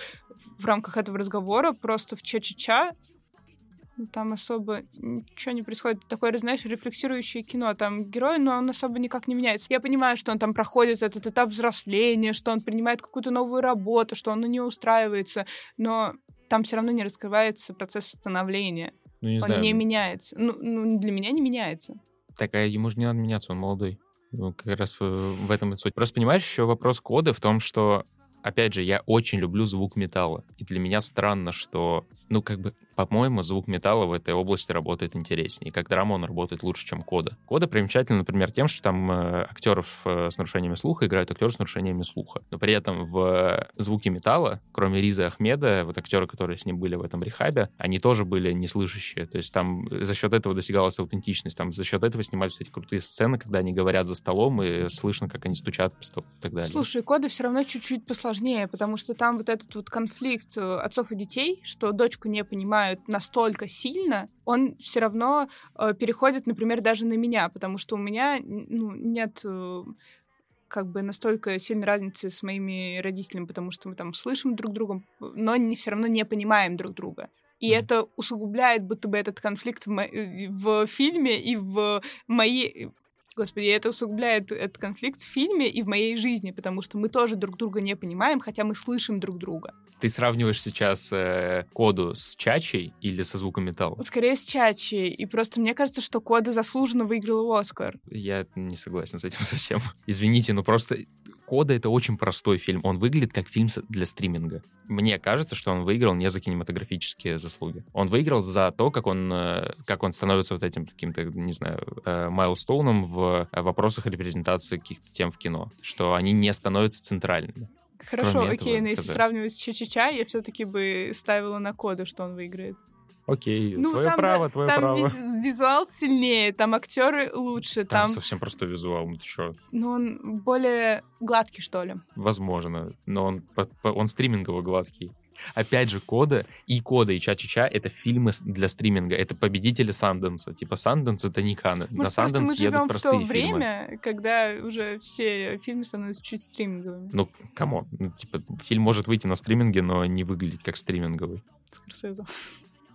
в рамках этого разговора просто в ча-ча-ча там особо ничего не происходит. Такое, знаешь, рефлексирующее кино. Там герой, но он особо никак не меняется. Я понимаю, что он там проходит этот этап взросления, что он принимает какую-то новую работу, что он на нее устраивается, но там все равно не раскрывается процесс становления. Ну, не он знаю. не меняется. Ну, ну, для меня не меняется. Так, а ему же не надо меняться, он молодой. Ну, как раз в, в этом и суть. Просто понимаешь, еще вопрос кода в том, что, опять же, я очень люблю звук металла. И для меня странно, что, ну, как бы, по-моему, звук металла в этой области работает интереснее. Как драма он работает лучше, чем кода. Кода примечательна, например, тем, что там э, актеров э, с нарушениями слуха играют актеры с нарушениями слуха. Но при этом в звуке металла, кроме Риза Ахмеда, вот актеры, которые с ним были в этом рехабе, они тоже были неслышащие. То есть там за счет этого достигалась аутентичность. Там за счет этого снимались эти крутые сцены, когда они говорят за столом, и слышно, как они стучат по столу и так далее. Слушай, коды все равно чуть-чуть посложнее, потому что там вот этот вот конфликт э, отцов и детей, что дочку не понимают настолько сильно, он все равно э, переходит, например, даже на меня, потому что у меня ну, нет э, как бы настолько сильной разницы с моими родителями, потому что мы там слышим друг друга, но не, все равно не понимаем друг друга. И Мгм. это усугубляет будто бы этот конфликт в, мо- э, в фильме и в моей... Господи, это усугубляет этот конфликт в фильме и в моей жизни, потому что мы тоже друг друга не понимаем, хотя мы слышим друг друга. Ты сравниваешь сейчас э, коду с чачей или со звуком металла? Скорее с Чачи. И просто мне кажется, что Кода заслуженно выиграл Оскар. Я не согласен с этим <laughs> совсем. Извините, но просто Кода это очень простой фильм. Он выглядит как фильм для стриминга. Мне кажется, что он выиграл не за кинематографические заслуги. Он выиграл за то, как он, э, как он становится вот этим каким-то, не знаю, э, майлстоуном в э, вопросах репрезентации каких-то тем в кино. Что они не становятся центральными. Хорошо, Кроме окей, этого, но если хз. сравнивать с Ча-Ча-Ча, я все-таки бы ставила на Коду, что он выиграет. Окей, Ну, твое там, право, твое там право. виз- визуал сильнее, там актеры лучше, Там там, совсем простой визуал, ну ты чё? ну, он более гладкий, что ли. Возможно, но он, он стримингово гладкий. Опять же, Кода и Кода, и Ча-Ча-Ча — это фильмы для стриминга. Это победители Санденса. Типа Санденс — это не Каны. На просто Санденс едут в простые то фильмы. время, когда уже все фильмы становятся чуть стриминговыми. Ну, кому? Ну, типа, фильм может выйти на стриминге, но не выглядеть как стриминговый. Скорсезе.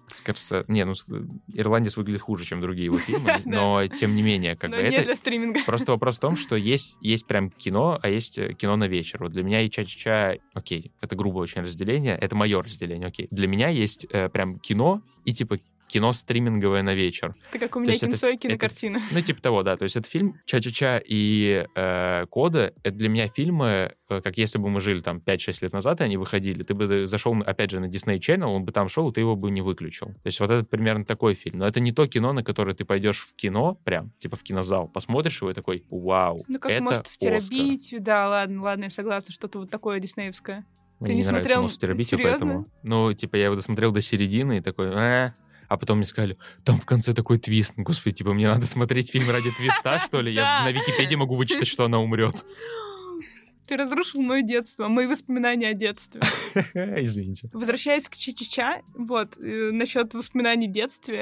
Скорсе... Не, ну, с- Ирландец выглядит хуже, чем другие его <laughs> фильмы, но тем не менее, как бы это... для стриминга. Просто вопрос в том, <laughs> что есть, есть прям кино, а есть э, кино на вечер. Вот для меня и Ча-Ча-Ча, окей, это грубое очень разделение, это мое разделение, окей. Для меня есть э, прям кино и типа кино стриминговое на вечер. Это как у меня это- кинцо и это- кинокартина. Ну, типа того, да. То есть это фильм Ча-Ча-Ча и э, Кода. Это для меня фильмы, э, как если бы мы жили там 5-6 лет назад, и они выходили. Ты бы зашел, опять же, на Disney Channel, он бы там шел, и ты его бы не выключил. То есть вот это примерно такой фильм. Но это не то кино, на которое ты пойдешь в кино, прям, типа в кинозал, посмотришь его и такой, вау, Ну, как это мост в Оскар». терабитию, да, ладно, ладно, я согласна, что-то вот такое диснеевское. Мне Ты не, не нравится смотрел? «Мост в терабитию», Серьезно? поэтому... Ну, типа, я его досмотрел до середины и такой, «Э». А потом мне сказали, там в конце такой твист. Господи, типа, мне надо смотреть фильм ради твиста, <laughs> что ли? Я на Википедии могу вычитать, что она умрет. <gasps> Ты разрушил мое детство, мои воспоминания о детстве. <laughs> Извините. Возвращаясь к Чичича, вот, э, насчет воспоминаний детства,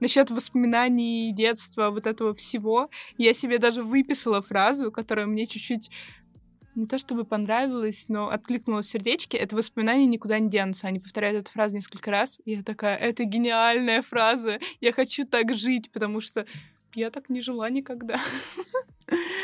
насчет воспоминаний детства, вот этого всего, я себе даже выписала фразу, которая мне чуть-чуть не то чтобы понравилось, но откликнулось в сердечке, это воспоминания никуда не денутся. Они повторяют эту фразу несколько раз, и я такая, это гениальная фраза, я хочу так жить, потому что я так не жила никогда. <laughs>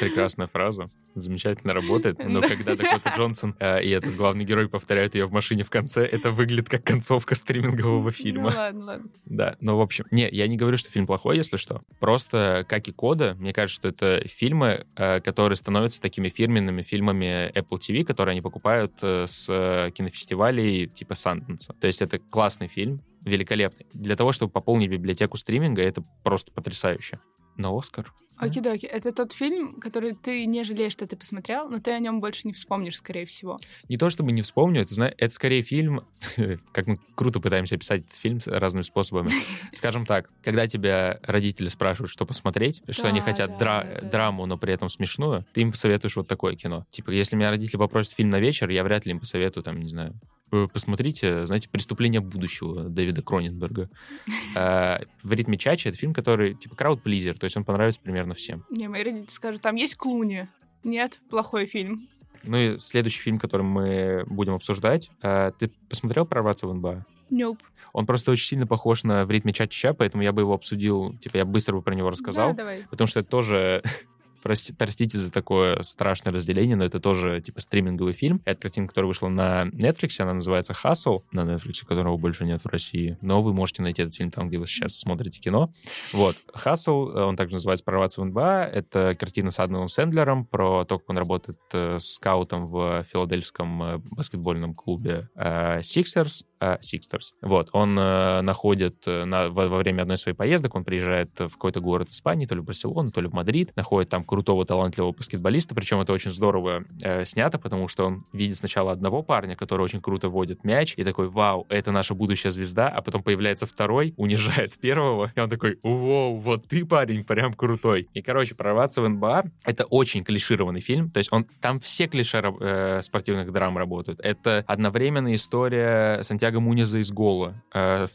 Прекрасная фраза. Замечательно работает. Но когда Дакота Джонсон э, и этот главный герой повторяют ее в машине в конце, это выглядит как концовка стримингового фильма. Ну ладно, ладно. Да, ну в общем, не, я не говорю, что фильм плохой, если что. Просто, как и Кода, мне кажется, что это фильмы, э, которые становятся такими фирменными фильмами Apple TV, которые они покупают э, с кинофестивалей типа Санденса. То есть это классный фильм, великолепный. Для того, чтобы пополнить библиотеку стриминга, это просто потрясающе. На Оскар Окей-доки. Это тот фильм, который ты не жалеешь, что ты посмотрел, но ты о нем больше не вспомнишь, скорее всего. Не то чтобы не вспомню, это, это скорее фильм, <laughs> как мы круто пытаемся описать этот фильм разными способами. <laughs> Скажем так, когда тебя родители спрашивают, что посмотреть, что они хотят драму, но при этом смешную, ты им посоветуешь вот такое кино. Типа, если меня родители попросят фильм на вечер, я вряд ли им посоветую, там, не знаю, «Э, посмотрите, знаете, «Преступление будущего» Дэвида Кроненберга. <laughs> А, в ритме чачи это фильм, который, типа, крауд-плизер, то есть он понравится примерно всем. Не, мои родители скажут, там есть Клуни. Нет, плохой фильм. Ну и следующий фильм, который мы будем обсуждать. А, ты посмотрел «Прорваться в НБА»? Nope. Он просто очень сильно похож на «В ритме чача», поэтому я бы его обсудил, типа, я быстро бы про него рассказал. Да, давай. Потому что это тоже <laughs> Прости, простите за такое страшное разделение, но это тоже, типа, стриминговый фильм. Это картина, которая вышла на Netflix, она называется «Хасл», на Netflix, которого больше нет в России. Но вы можете найти этот фильм там, где вы сейчас смотрите кино. Вот. «Хасл», он также называется «Прорваться в НБА». Это картина с Адамом Сэндлером про то, как он работает э, скаутом в филадельфском э, баскетбольном клубе э, Э, Sixers. Вот. Он э, находит э, на, во, во время одной из своих поездок, он приезжает в какой-то город Испании, то ли в Барселону, то ли в Мадрид, находит там крутого, талантливого баскетболиста, причем это очень здорово э, снято, потому что он видит сначала одного парня, который очень круто водит мяч, и такой, вау, это наша будущая звезда, а потом появляется второй, <laughs> унижает первого, и он такой, вау, вот ты парень, прям крутой. И, короче, «Прорваться в НБА» — это очень клишированный фильм, то есть он, там все клише э, спортивных драм работают. Это одновременно история Сантьяго Муниза из Гола, э,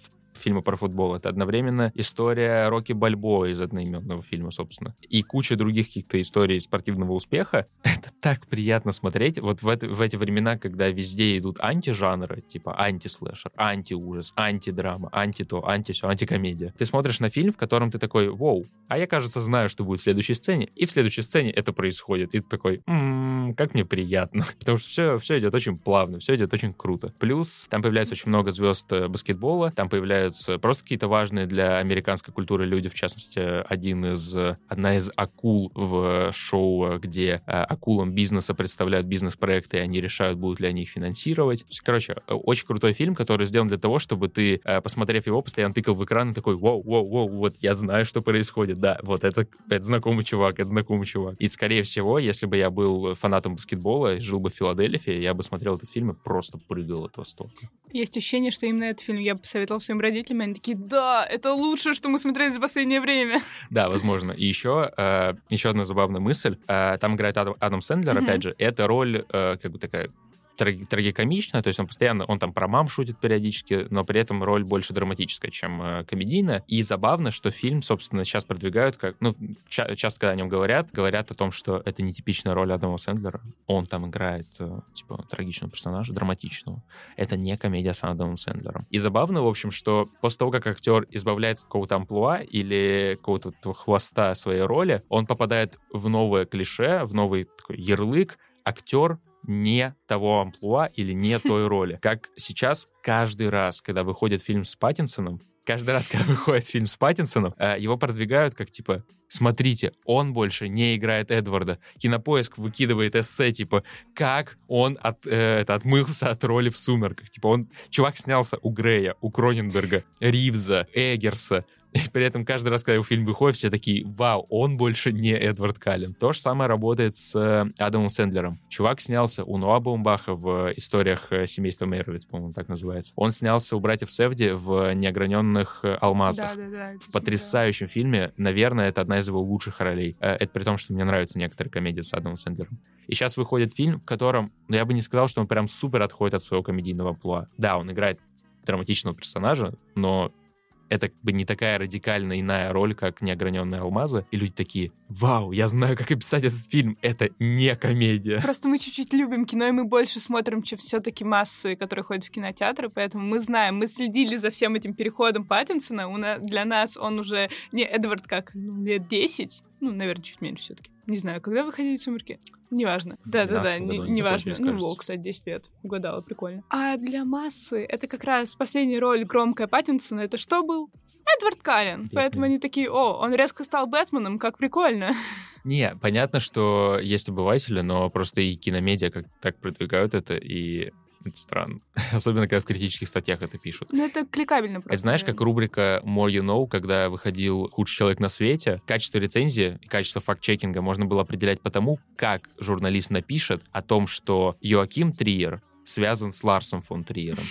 фильма про футбол. Это одновременно история Рокки Бальбо из одноименного фильма, собственно. И куча других каких-то историй спортивного успеха. <laughs> Это так приятно смотреть. Вот в, это, в эти времена, когда везде идут антижанры, типа антислэшер, антиужас, антидрама, анти-то, анти-все, антикомедия. Ты смотришь на фильм, в котором ты такой, вау, а я, кажется, знаю, что будет в следующей сцене. И в следующей сцене это происходит. И ты такой, м-м, как мне приятно. <laughs> Потому что все, все идет очень плавно, все идет очень круто. Плюс там появляется очень много звезд э, баскетбола, там появляются появляются просто какие-то важные для американской культуры люди, в частности, один из, одна из акул в шоу, где э, акулам бизнеса представляют бизнес-проекты, и они решают, будут ли они их финансировать. Короче, очень крутой фильм, который сделан для того, чтобы ты, э, посмотрев его, постоянно тыкал в экран и такой, вау, вау, вау, вот я знаю, что происходит, да, вот это, это знакомый чувак, это знакомый чувак. И, скорее всего, если бы я был фанатом баскетбола жил бы в Филадельфии, я бы смотрел этот фильм и просто прыгал от восторга. Есть ощущение, что именно этот фильм я бы посоветовал своим родителям, и они такие, да, это лучшее, что мы смотрели за последнее время. Да, возможно. И еще, э, еще одна забавная мысль. Э, там играет Адам, Адам Сэндлер, mm-hmm. опять же. Это роль э, как бы такая трагикомичная, то есть он постоянно, он там про мам шутит периодически, но при этом роль больше драматическая, чем э, комедийная. И забавно, что фильм, собственно, сейчас продвигают как, ну, ча- часто, когда о нем говорят, говорят о том, что это не типичная роль Адама Сэндлера. Он там играет, э, типа, трагичного персонажа, драматичного. Это не комедия с Адамом Сэндлером. И забавно, в общем, что после того, как актер избавляется от какого-то амплуа или какого-то хвоста своей роли, он попадает в новое клише, в новый такой ярлык, актер не того амплуа или не той роли. Как сейчас каждый раз, когда выходит фильм с Паттинсоном, каждый раз, когда <laughs> выходит фильм с Паттинсоном, э, его продвигают как, типа, смотрите, он больше не играет Эдварда. Кинопоиск выкидывает эссе, типа, как он от, э, это, отмылся от роли в «Сумерках». Типа, он, чувак снялся у Грея, у Кроненберга, Ривза, Эггерса, <laughs> И при этом каждый раз, когда его фильм выходит, все такие, вау, он больше не Эдвард Каллен. То же самое работает с э, Адамом Сэндлером. Чувак снялся у Ноа Баумбаха в историях э, семейства Мейровиц, по-моему, так называется. Он снялся у братьев Севди в «Неограненных э, алмазах». Да, да, да. В потрясающем фильме. Наверное, это одна из его лучших ролей. Это при том, что мне нравятся некоторые комедии с Адамом Сэндлером. И сейчас выходит фильм, в котором, ну, я бы не сказал, что он прям супер отходит от своего комедийного амплуа. Да, он играет драматичного персонажа, но это как бы не такая радикально иная роль, как «Неограненные алмазы». И люди такие, вау, я знаю, как описать этот фильм. Это не комедия. Просто мы чуть-чуть любим кино, и мы больше смотрим, чем все-таки массы, которые ходят в кинотеатры, поэтому мы знаем, мы следили за всем этим переходом Паттинсона. У нас, для нас он уже не Эдвард как ну, лет 10, ну, наверное, чуть меньше все-таки. Не знаю, когда выходили «Сумерки»? Неважно. Да-да-да, неважно. Не, ну, кстати, 10 лет. Угадала, прикольно. А для массы это как раз последняя роль громкая Паттинсона. Это что был? Эдвард Каллен. Поэтому они такие, о, он резко стал Бэтменом, как прикольно. <laughs> Не, понятно, что есть обыватели, но просто и киномедиа как так продвигают это, и это странно. <laughs> Особенно, когда в критических статьях это пишут. Ну, это кликабельно просто. Это знаешь, как рубрика More You Know, когда выходил «Худший человек на свете», качество рецензии и качество факт-чекинга можно было определять по тому, как журналист напишет о том, что Йоаким Триер связан с Ларсом фон Триером.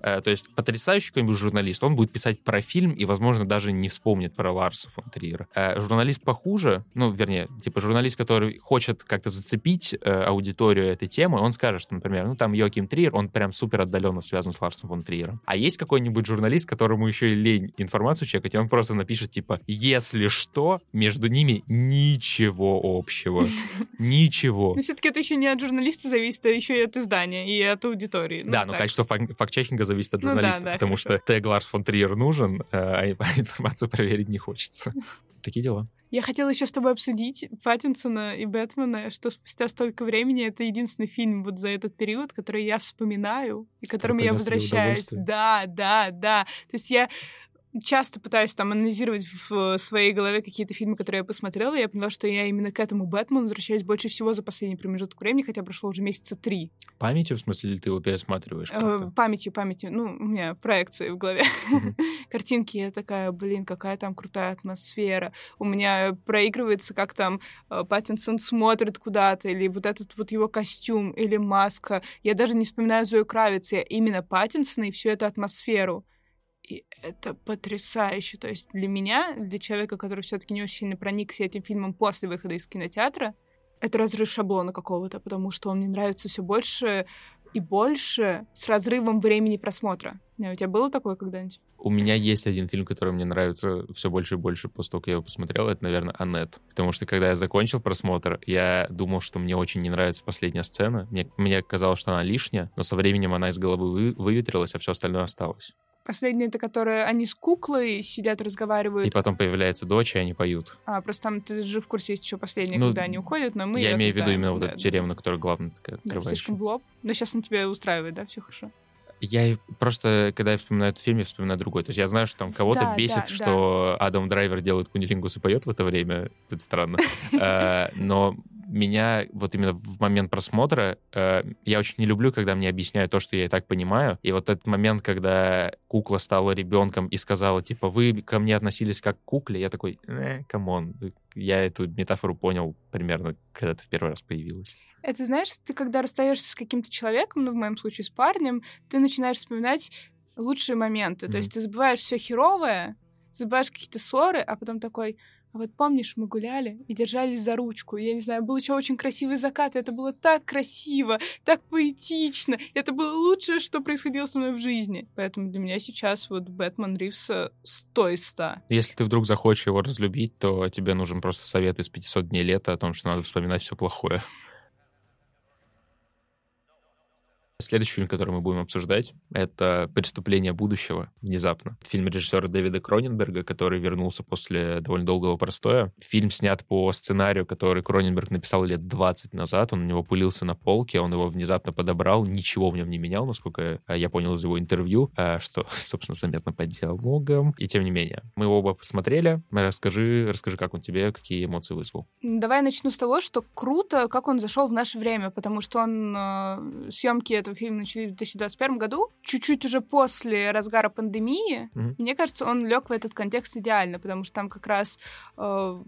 Э, то есть потрясающий какой-нибудь журналист, он будет писать про фильм и, возможно, даже не вспомнит про Ларса фон Триера. Э, журналист похуже, ну, вернее, типа журналист, который хочет как-то зацепить э, аудиторию этой темы, он скажет, что, например, ну, там Йоким Триер, он прям супер отдаленно связан с Ларсом фон Триером. А есть какой-нибудь журналист, которому еще и лень информацию чекать, и он просто напишет, типа, если что, между ними ничего общего. <laughs> Ничего. Но все-таки это еще не от журналиста зависит, а еще и от издания, и от аудитории. Ну, да, но качество факт-чекинга зависит от журналиста, ну, да, потому что тег Ларс фон Триер нужен, э, а информацию проверить не хочется. <laughs> Такие дела. Я хотела еще с тобой обсудить Паттинсона и Бэтмена, что спустя столько времени это единственный фильм вот за этот период, который я вспоминаю и к которому я возвращаюсь. Да, да, да. То есть я часто пытаюсь там анализировать в своей голове какие-то фильмы, которые я посмотрела, и я поняла, что я именно к этому Бэтмену возвращаюсь больше всего за последний промежуток времени, хотя прошло уже месяца три. Памятью, в смысле, ты его пересматриваешь? Э, памятью, памятью. Ну, у меня проекции в голове. <laughs> Картинки, я такая, блин, какая там крутая атмосфера. У меня проигрывается, как там э, Паттинсон смотрит куда-то, или вот этот вот его костюм, или маска. Я даже не вспоминаю Зою Кравиц, я именно Паттинсона и всю эту атмосферу. И это потрясающе. То есть для меня, для человека, который все-таки не очень сильно проникся этим фильмом после выхода из кинотеатра, это разрыв шаблона какого-то, потому что он мне нравится все больше и больше с разрывом времени просмотра. У тебя было такое когда-нибудь? У меня есть один фильм, который мне нравится все больше и больше после того, как я его посмотрел. Это, наверное, Аннет. Потому что, когда я закончил просмотр, я думал, что мне очень не нравится последняя сцена. Мне, мне казалось, что она лишняя, но со временем она из головы вы, выветрилась, а все остальное осталось. Последняя это которая они с куклой сидят, разговаривают. И потом появляется дочь, и они поют. А, просто там ты же в курсе есть еще последняя, ну, когда они уходят, но мы... Я имею в виду именно да, вот эту тюремную, которая главная такая да, слишком в лоб. Но сейчас он тебя устраивает, да, все хорошо? Я просто, когда я вспоминаю этот фильм, я вспоминаю другой. То есть я знаю, что там кого-то да, бесит, да, что да. Адам Драйвер делает кунилингус и поет в это время. Это странно. <laughs> Э, но меня вот именно в момент просмотра, э, я очень не люблю, когда мне объясняют то, что я и так понимаю. И вот этот момент, когда кукла стала ребенком и сказала, типа, вы ко мне относились как к кукле, я такой, э, come on, я эту метафору понял примерно, когда ты в первый раз появилась. Это, знаешь, ты когда расстаешься с каким-то человеком, ну, в моем случае с парнем, ты начинаешь вспоминать лучшие моменты. Mm-hmm. То есть ты забываешь все херовое, забываешь какие-то ссоры, а потом такой, а вот помнишь, мы гуляли и держались за ручку. Я не знаю, был еще очень красивый закат, это было так красиво, так поэтично. Это было лучшее, что происходило со мной в жизни. Поэтому для меня сейчас вот Бэтмен Ривса 100 из 100. Если ты вдруг захочешь его разлюбить, то тебе нужен просто совет из 500 дней лета о том, что надо вспоминать все плохое. Следующий фильм, который мы будем обсуждать, это «Преступление будущего» внезапно. Фильм режиссера Дэвида Кроненберга, который вернулся после довольно долгого простоя. Фильм снят по сценарию, который Кроненберг написал лет 20 назад. Он у него пылился на полке, он его внезапно подобрал, ничего в нем не менял, насколько я понял из его интервью, а, что, <laughs> собственно, заметно по диалогам. И тем не менее, мы оба посмотрели. Расскажи, расскажи, как он тебе, какие эмоции вызвал. Давай начну с того, что круто, как он зашел в наше время, потому что он э, съемки этого фильма начали в 2021 году, чуть-чуть уже после разгара пандемии, Мгм. мне кажется, он лег в этот контекст идеально, потому что там как раз э,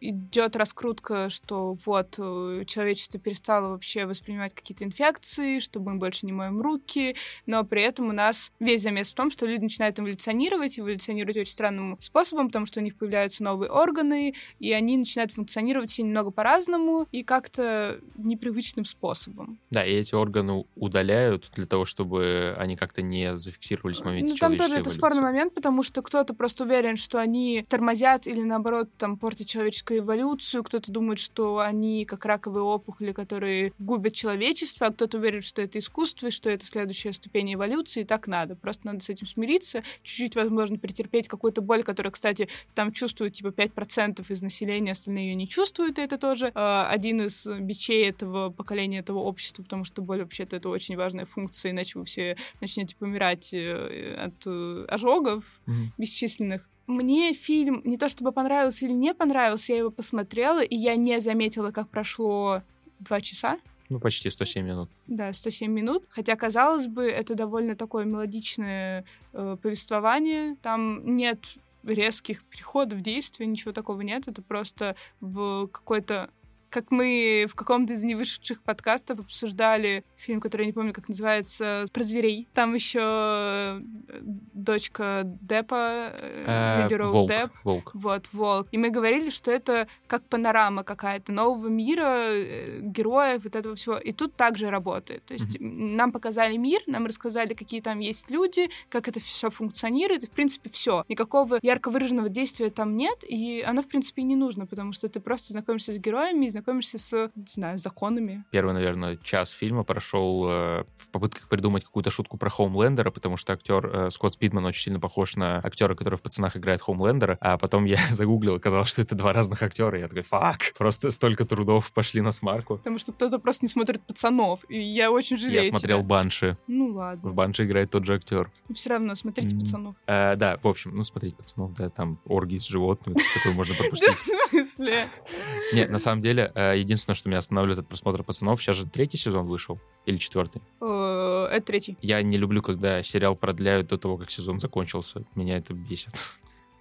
идет раскрутка, что вот э, человечество перестало вообще воспринимать какие-то инфекции, что мы больше не моем руки, но при этом у нас весь замес в том, что люди начинают эволюционировать, эволюционировать очень странным способом, потому что у них появляются новые органы, и они начинают функционировать все немного по-разному и как-то непривычным способом. Да, и эти органы удаляют для того, чтобы они как-то не зафиксировались в моменте Ну, там тоже это эволюции. спорный момент, потому что кто-то просто уверен, что они тормозят или, наоборот, там, портят человеческую эволюцию, кто-то думает, что они как раковые опухоли, которые губят человечество, а кто-то уверен, что это искусство, и что это следующая ступень эволюции, и так надо. Просто надо с этим смириться, чуть-чуть, возможно, претерпеть какую-то боль, которую, кстати, там чувствуют, типа, 5% из населения, остальные ее не чувствуют, и это тоже э, один из бичей этого поколения, этого общества, потому что боль, вообще-то, это очень важная функция, иначе вы все начнете помирать э, от э, ожогов Мгм. бесчисленных. Мне фильм не то чтобы понравился или не понравился, я его посмотрела, и я не заметила, как прошло два часа. Ну, почти 107 минут. Да, 107 минут. Хотя, казалось бы, это довольно такое мелодичное э, повествование. Там нет резких переходов действия, ничего такого нет. Это просто в какой-то как мы в каком-то из невышедших подкастов обсуждали фильм, который я не помню, как называется, про зверей. Там еще дочка Депа, Э, Лили Роуз. Депп. Волк. Вот, волк. И мы говорили, что это как панорама какая-то нового мира, э, героев, вот этого всего. И тут также работает. То есть нам показали мир, нам рассказали, какие там есть люди, как это все функционирует, и, в принципе, все. Никакого ярко выраженного действия там нет, и оно, в принципе, и не нужно, потому что ты просто знакомишься с героями знакомишься с, не знаю, законами. Первый, наверное, час фильма прошел э, в попытках придумать какую-то шутку про Хоумлендера, потому что актер э, Скотт Спидман очень сильно похож на актера, который в пацанах играет Хоумлендера. А потом я <laughs> загуглил, оказалось, что это два разных актера. И я такой, фак, просто столько трудов пошли на смарку. Потому что кто-то просто не смотрит пацанов, и я очень жалею Я смотрел тебя. Банши. Ну ладно. В Банши играет тот же актер. Все равно смотрите М. пацанов. Э, да, в общем, ну, смотреть пацанов, да, там оргии с животными, <laughs> такое можно пропустить. в смысле? Нет, на самом деле, э, единственное, что меня останавливает от просмотра пацанов, сейчас же третий сезон вышел, или четвертый. Э, Это третий. Я не люблю, когда сериал продляют до того, как сезон закончился. Меня это бесит.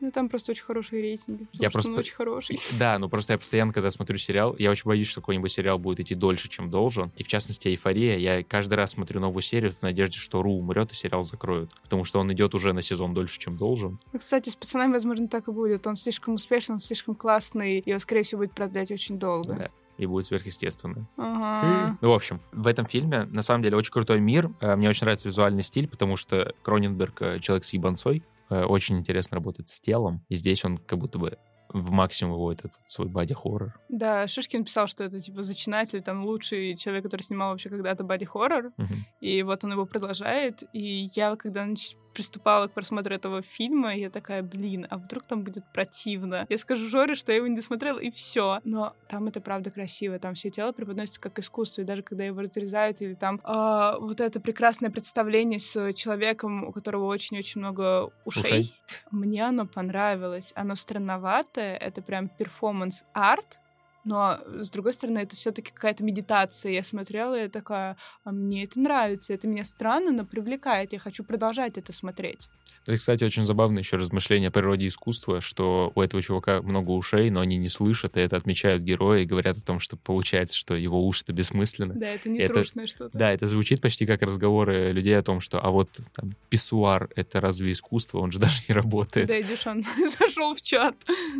Ну, там просто очень хорошие рейтинги. Я просто- он очень хороший. <laughs> Да, ну просто я постоянно, когда смотрю сериал, я очень боюсь, что какой-нибудь сериал будет идти дольше, чем должен. И в частности, «Эйфория». Я каждый раз смотрю новую серию в надежде, что Ру умрет и сериал закроют. Потому что он идет уже на сезон дольше, чем должен. Ну, кстати, с пацанами, возможно, так и будет. Он слишком успешный, он слишком классный, и его, скорее всего, будет продлять очень долго. Да. И будет сверхъестественно. Ага. Ну, в общем, в этом фильме, на самом деле, очень крутой мир. Э, Мне очень нравится визуальный стиль, потому что Кроненберг э, человек с ебанцой. Э, Очень интересно работает с телом. И здесь он как будто бы в максимум выводит этот свой боди-хоррор. Да, Шишкин писал, что это, типа, зачинатель, там, лучший человек, который снимал вообще когда-то боди-хоррор, Мгм. и вот он его продолжает, и я, когда приступала к просмотру этого фильма, я такая, блин, а вдруг там будет противно? Я скажу Жоре, что я его не досмотрела, и все. Но там это правда красиво, там все тело преподносится как искусство, и даже когда его разрезают, или там а, вот это прекрасное представление с человеком, у которого очень-очень много ушей, Ушей. Мне оно понравилось. Оно странноватое, это прям перформанс-арт, но, с другой стороны, это все-таки какая-то медитация. Я смотрела, и я такая, а мне это нравится, это меня странно, но привлекает, я хочу продолжать это смотреть. Это, кстати, очень забавное еще размышление о природе искусства, что у этого чувака много ушей, но они не слышат, и это отмечают герои и говорят о том, что получается, что его уши-то бессмысленны. Да, это не Это- трушное что-то. Да, это звучит почти как разговоры людей о том, что а вот там писсуар — это разве искусство? Он же даже не работает. Да, Эдишон <laughs> зашел в чат.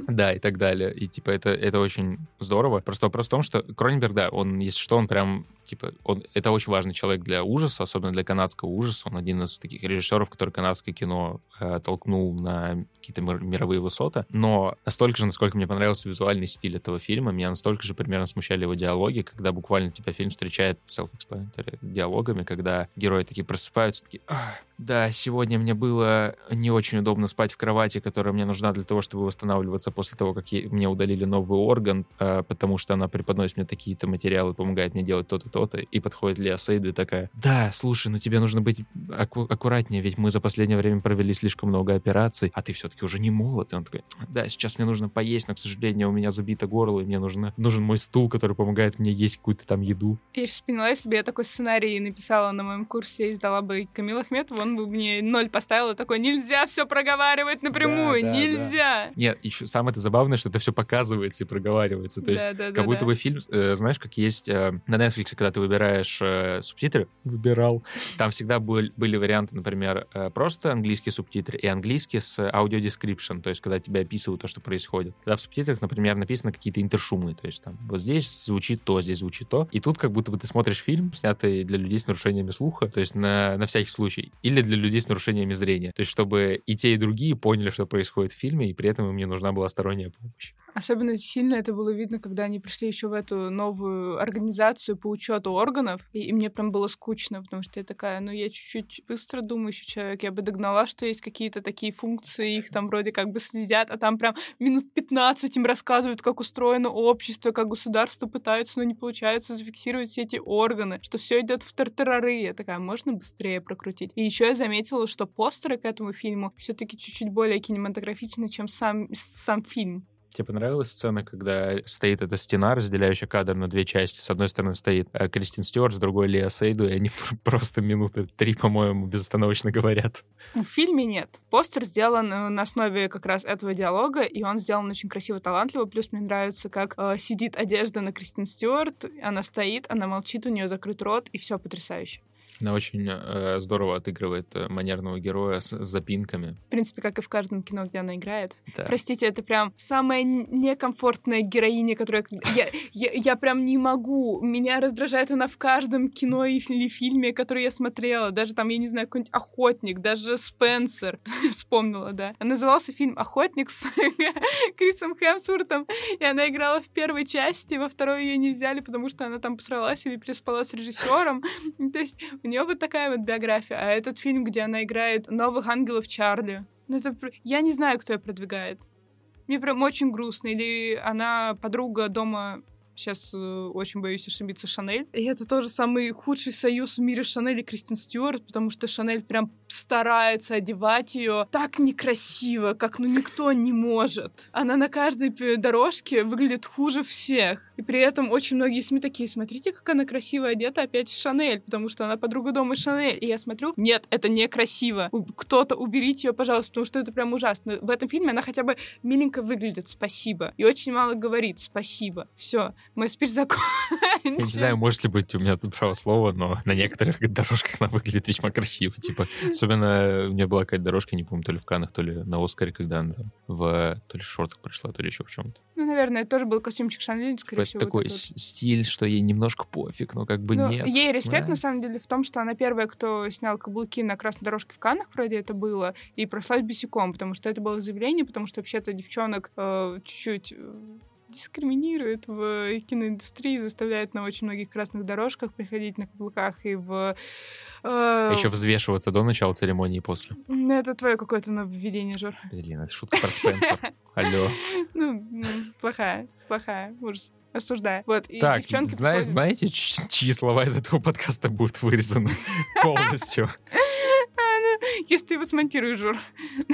Да, и так далее. И, типа, это, это очень здорово. Просто вопрос в том, что Кроненберг, да, он, если что, он прям, типа, он, это очень важный человек для ужаса, особенно для канадского ужаса. Он один из таких режиссеров, который канадское кино э, толкнул на какие-то мир- мировые высоты. Но настолько же, насколько мне понравился визуальный стиль этого фильма, меня настолько же примерно смущали его диалоги, когда буквально тебя фильм встречает self-explanatory диалогами, когда герои такие просыпаются, такие, «Ах, да, сегодня мне было не очень удобно спать в кровати, которая мне нужна для того, чтобы восстанавливаться после того, как мне удалили новый орган, э, потому что она преподносит мне такие-то материалы, помогает мне делать то-то, то-то, и подходит Леа Сейду и такая, да, слушай, ну тебе нужно быть аку- аккуратнее, ведь мы за последнее время провели слишком много операций, а ты все-таки уже не молод. И он такой, да, сейчас мне нужно поесть, но, к сожалению, у меня забито горло, и мне нужно, нужен мой стул, который помогает мне есть какую-то там еду. Я сейчас поняла, если бы я такой сценарий написала на моем курсе и сдала бы Камила Ахметову, он бы мне ноль поставил и такой, нельзя все проговаривать напрямую, Да, да, нельзя. Нет, еще самое это забавное, что это все показывается и проговаривается. То есть Да, да, да, Как будто да. бы фильм, э, знаешь, как есть э, на Netflix, когда ты выбираешь э, субтитры, выбирал, там всегда был- были варианты, например, э, просто английские субтитры и английский с аудио description, то есть когда тебе описывают то, что происходит. Когда в субтитрах, например, написано какие-то интершумы, то есть там вот здесь звучит то, здесь звучит то, и тут как будто бы ты смотришь фильм, снятый для людей с нарушениями слуха, то есть на, на всякий случай, или для людей с нарушениями зрения, то есть чтобы и те, и другие поняли, что происходит в фильме, и при этом им не нужна была сторонняя помощь. Особенно сильно это было видно, когда они пришли еще в эту новую организацию по учету органов, и, и мне прям было скучно, потому что я такая, ну я чуть-чуть быстро думающий человек, я бы догнала, что есть какие-то такие функции, их там вроде как бы следят, а там прям минут 15 им рассказывают, как устроено общество, как государство пытается, но не получается зафиксировать все эти органы, что все идет в тартарары. Я такая, можно быстрее прокрутить. И еще я заметила, что постеры к этому фильму все-таки чуть-чуть более кинематографичны, чем сам, сам фильм. Тебе понравилась сцена, когда стоит эта стена, разделяющая кадр на две части? С одной стороны стоит э, Кристин Стюарт, с другой Леа Сейду, и они <laughs> просто минуты три, по-моему, безостановочно говорят. В фильме нет. Постер сделан э, на основе как раз этого диалога, и он сделан очень красиво, талантливо. Плюс мне нравится, как э, сидит одежда на Кристин Стюарт, она стоит, она молчит, у нее закрыт рот, и все потрясающе. Она очень э, здорово отыгрывает э, манерного героя с, с запинками. В принципе, как и в каждом кино, где она играет. Да. Простите, это прям самая некомфортная героиня, которая... Я, я, я прям не могу. Меня раздражает она в каждом кино или фильме, который я смотрела. Даже там, я не знаю, какой-нибудь «Охотник», даже «Спенсер». <laughs> Вспомнила, да. Назывался фильм «Охотник» с <laughs> Крисом Хемсвортом, и она играла в первой части, во второй ее не взяли, потому что она там посралась или переспала с режиссером. <laughs> То есть у нее вот такая вот биография. А этот фильм, где она играет новых ангелов Чарли, ну это... Я не знаю, кто ее продвигает. Мне прям очень грустно. Или она подруга дома Сейчас э, очень боюсь ошибиться Шанель. И это тоже самый худший союз в мире Шанель и Кристин Стюарт, потому что Шанель прям старается одевать ее так некрасиво, как ну никто не может. Она на каждой дорожке выглядит хуже всех. И при этом очень многие СМИ такие, смотрите, как она красиво одета опять в Шанель, потому что она подруга дома Шанель. И я смотрю, нет, это некрасиво. Кто-то уберите ее, пожалуйста, потому что это прям ужасно. В этом фильме она хотя бы миленько выглядит, спасибо. И очень мало говорит, спасибо. Все, мой спич закончен. <laughs> Я не знаю, может ли быть у меня тут право слова, но на некоторых дорожках она выглядит весьма красиво. Типа, особенно у меня была какая-то дорожка, не помню, то ли в Канах, то ли на Оскаре, когда она там в то ли шортах пришла, то ли еще в чем-то. Ну, наверное, это тоже был костюмчик Шанель, скорее всего. такой с- стиль, что ей немножко пофиг, но как бы Ну, нет. Ей респект, на самом деле, в том, что она первая, кто снял каблуки на красной дорожке в Каннах, вроде это было, и прошлась босиком, потому что это было заявление, потому что вообще-то девчонок э, чуть-чуть э, дискриминирует в киноиндустрии, заставляет на очень многих красных дорожках приходить на каблуках и в... э, Еще взвешиваться до начала церемонии и после. ну, Это твое какое-то нововведение, Жор. Блин, это шутка про Спенсер. <laughs> Алло. Ну, ну, плохая, плохая, ужас. Осуждаю. Вот, и Так, девчонки зна- приходят- знаете, чьи слова из этого подкаста будут вырезаны полностью? <laughs> Если ты его смонтируешь, Жор.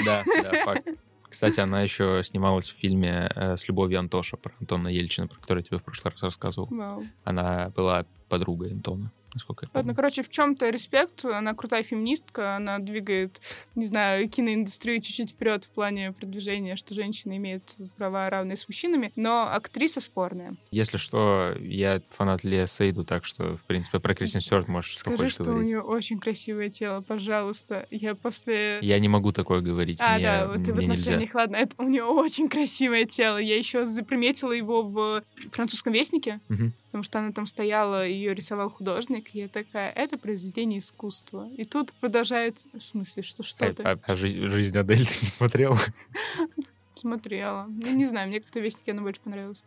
Да, да, факт. Кстати, она еще снималась в фильме э, с Любовью Антоша про Антона Ельчина, про который я тебе в прошлый раз рассказывал. Вау. Она была подругой Антона, насколько я ну, помню. короче, в чем-то респект. Она крутая феминистка, она двигает, не знаю, киноиндустрию чуть-чуть вперед в плане продвижения, что женщины имеют права равные с мужчинами, но актриса спорная. Если что, я фанат Лея Сейду, так что, в принципе, про Кристин Стюарт можешь что Скажи, хочешь что говорить. у нее очень красивое тело, пожалуйста. Я после... Я не могу такое говорить. А, мне, да, вот ты в мне нельзя. отношениях, ладно, это у нее очень красивое тело. Я еще заприметила его в французском вестнике, Мгм. Потому что она там стояла, ее рисовал художник, и я такая, это произведение искусства. И тут продолжает, в смысле, что что А, ты? а- а жи- жизнь Адель ты не смотрела? <laughs> Смотрела. Ну, не знаю, мне как-то вестнике она больше понравилась.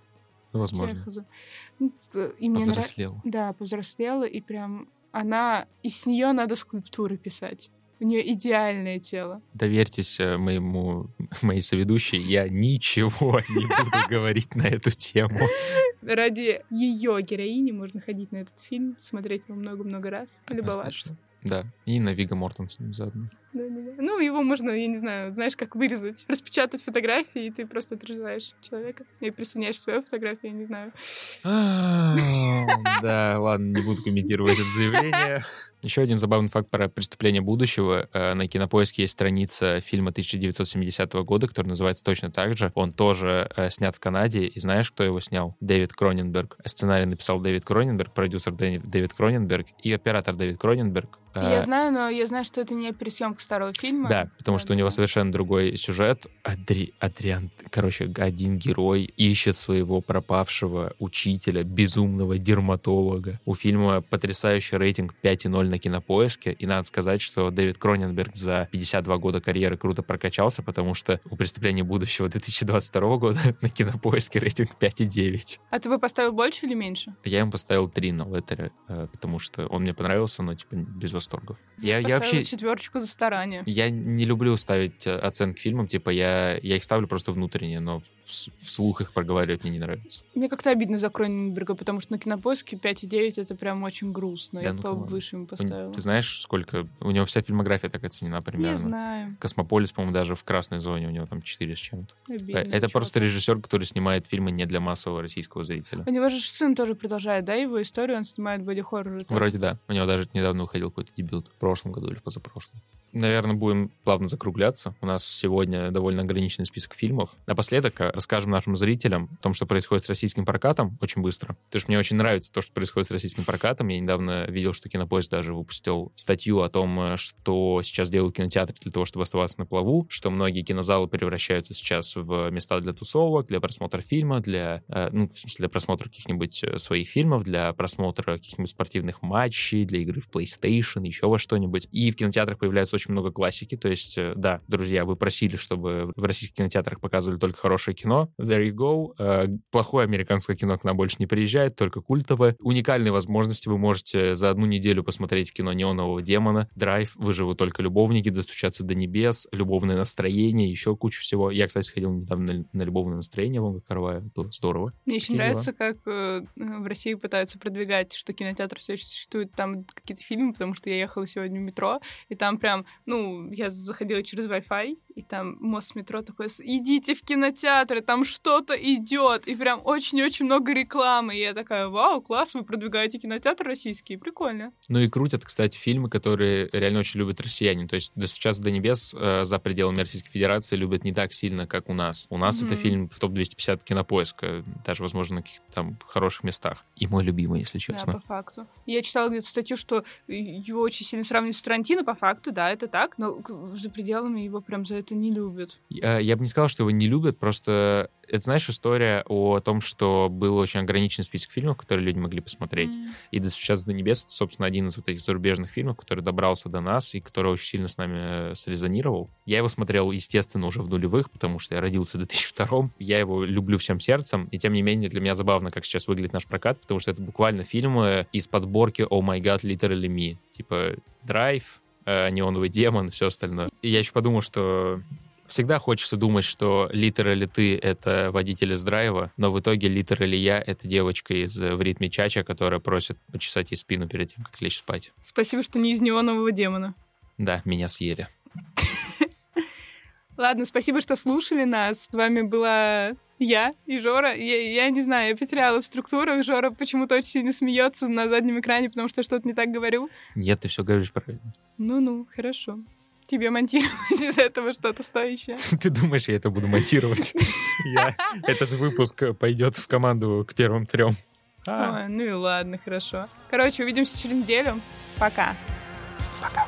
Ну, возможно. Ну, И мне. Повзрослела. Да, повзрослела, и прям она... И с нее надо скульптуры писать. У нее идеальное тело. Доверьтесь э, моему, <laughs> моей соведущей, я ничего <laughs> не буду говорить на эту тему. Ради ее героини можно ходить на этот фильм, смотреть его много-много раз, любоваться. Да, и на Вига Мортенсона заодно. Да, да, да. Ну, его можно, я не знаю, знаешь, как вырезать. Распечатать фотографии, и ты просто отрезаешь человека. И присоединяешь свою фотографию, я не знаю. <laughs> Да, ладно, не буду комментировать это заявление. Еще один забавный факт про преступление будущего. Э, на кинопоиске есть страница фильма 1970 года, который называется точно так же. Он тоже э, снят в Канаде. И знаешь, кто его снял? Дэвид Кроненберг. Сценарий написал Дэвид Кроненберг, продюсер Дэвид Кроненберг и оператор Дэвид Кроненберг. Я знаю, но я знаю, что это не пересъемка старого фильма. Да, потому что у него совершенно другой сюжет. Адри... Адриан, короче, один герой ищет своего пропавшего учителя, безумного дерматолога. У фильма потрясающий рейтинг 5,0 на кинопоиске. И надо сказать, что Дэвид Кроненберг за 52 года карьеры круто прокачался, потому что у «Преступления будущего» 2022 года <laughs> на кинопоиске рейтинг 5,9. А ты бы поставил больше или меньше? Я ему поставил 3 на леттере, э, потому что он мне понравился, но типа без восторгов. Я, я вообще четверочку за старание. Я не люблю ставить э, оценки фильмам, типа я, я их ставлю просто внутренне, но вслух их проговаривать мне не нравится. Мне как-то обидно за Кроненберга, потому что на кинопоиске 5,9 это прям очень грустно. Да, я ну, повыше ему поставила. Ты знаешь, сколько... У него вся фильмография так оценена примерно. Не знаю. Космополис, по-моему, даже в красной зоне у него там 4 с чем-то. Обидно, это просто режиссер, который снимает фильмы не для массового российского зрителя. У него же сын тоже продолжает, да, его историю, он снимает боди-хорроры. Вроде да. У него даже недавно выходил какой-то дебют. В прошлом году или позапрошлом наверное, будем плавно закругляться. У нас сегодня довольно ограниченный список фильмов. Напоследок э, расскажем нашим зрителям о том, что происходит с российским прокатом очень быстро. Потому что мне очень нравится то, что происходит с российским прокатом. Я недавно видел, что Кинопоиск даже выпустил статью о том, э, что сейчас делают кинотеатры для того, чтобы оставаться на плаву, что многие кинозалы превращаются сейчас в места для тусовок, для просмотра фильма, для, э, ну, в смысле, для просмотра каких-нибудь своих фильмов, для просмотра каких-нибудь спортивных матчей, для игры в PlayStation, еще во что-нибудь. И в кинотеатрах появляется очень очень много классики. То есть, э, да, друзья, вы просили, чтобы в российских кинотеатрах показывали только хорошее кино. There you go. Э, плохое американское кино к нам больше не приезжает, только культовое. Уникальные возможности. Вы можете за одну неделю посмотреть кино «Неонового демона», «Драйв», «Выживут только любовники», «Достучаться до небес», «Любовное настроение», еще куча всего. Я, кстати, ходил недавно на, на «Любовное настроение» Вон Карвая. Было здорово. Мне очень нравится, как э, в России пытаются продвигать, что кинотеатр все еще существует, там какие-то фильмы, потому что я ехала сегодня в метро, и там прям ну, я заходила через Wi-Fi, и там мост метро такой, идите в кинотеатры, там что-то идет, и прям очень-очень много рекламы. И я такая, вау, класс, вы продвигаете кинотеатр российский, прикольно. Ну и крутят, кстати, фильмы, которые реально очень любят россияне. То есть до сейчас до небес э, за пределами Российской Федерации любят не так сильно, как у нас. У нас mm-hmm. это фильм в топ-250 кинопоиска, даже, возможно, на каких-то там хороших местах. И мой любимый, если честно. Да, по факту. Я читала где-то статью, что его очень сильно сравнивают с Тарантино, по факту, да, это так, но за пределами его прям за это не любят. Я, я бы не сказал, что его не любят, просто это, знаешь, история о том, что был очень ограниченный список фильмов, которые люди могли посмотреть. Mm. И до сейчас до небес, собственно, один из вот этих зарубежных фильмов, который добрался до нас и который очень сильно с нами э, срезонировал. Я его смотрел, естественно, уже в нулевых, потому что я родился в 2002 Я его люблю всем сердцем, и тем не менее для меня забавно, как сейчас выглядит наш прокат, потому что это буквально фильмы из подборки «Oh my God, literally me». Типа «Драйв», э, неоновый демон, все остальное. И я еще подумал, что всегда хочется думать, что литер или ты — это водитель из драйва, но в итоге литер или я — это девочка из «В ритме чача», которая просит почесать ей спину перед тем, как лечь спать. Спасибо, что не из неонового демона. Да, меня съели. <laughs> Ладно, спасибо, что слушали нас. С вами была я и Жора. Я, я не знаю, я потеряла в структурах. Жора почему-то очень сильно смеется на заднем экране, потому что что-то не так говорю. Нет, ты все говоришь правильно. Ну-ну, хорошо. Тебе монтировать из этого что-то стоящее. <laughs> Ты думаешь, я это буду монтировать? <laughs> Этот выпуск пойдет в команду к первым трем. ну и ладно, хорошо. Короче, увидимся через неделю. Пока. Пока.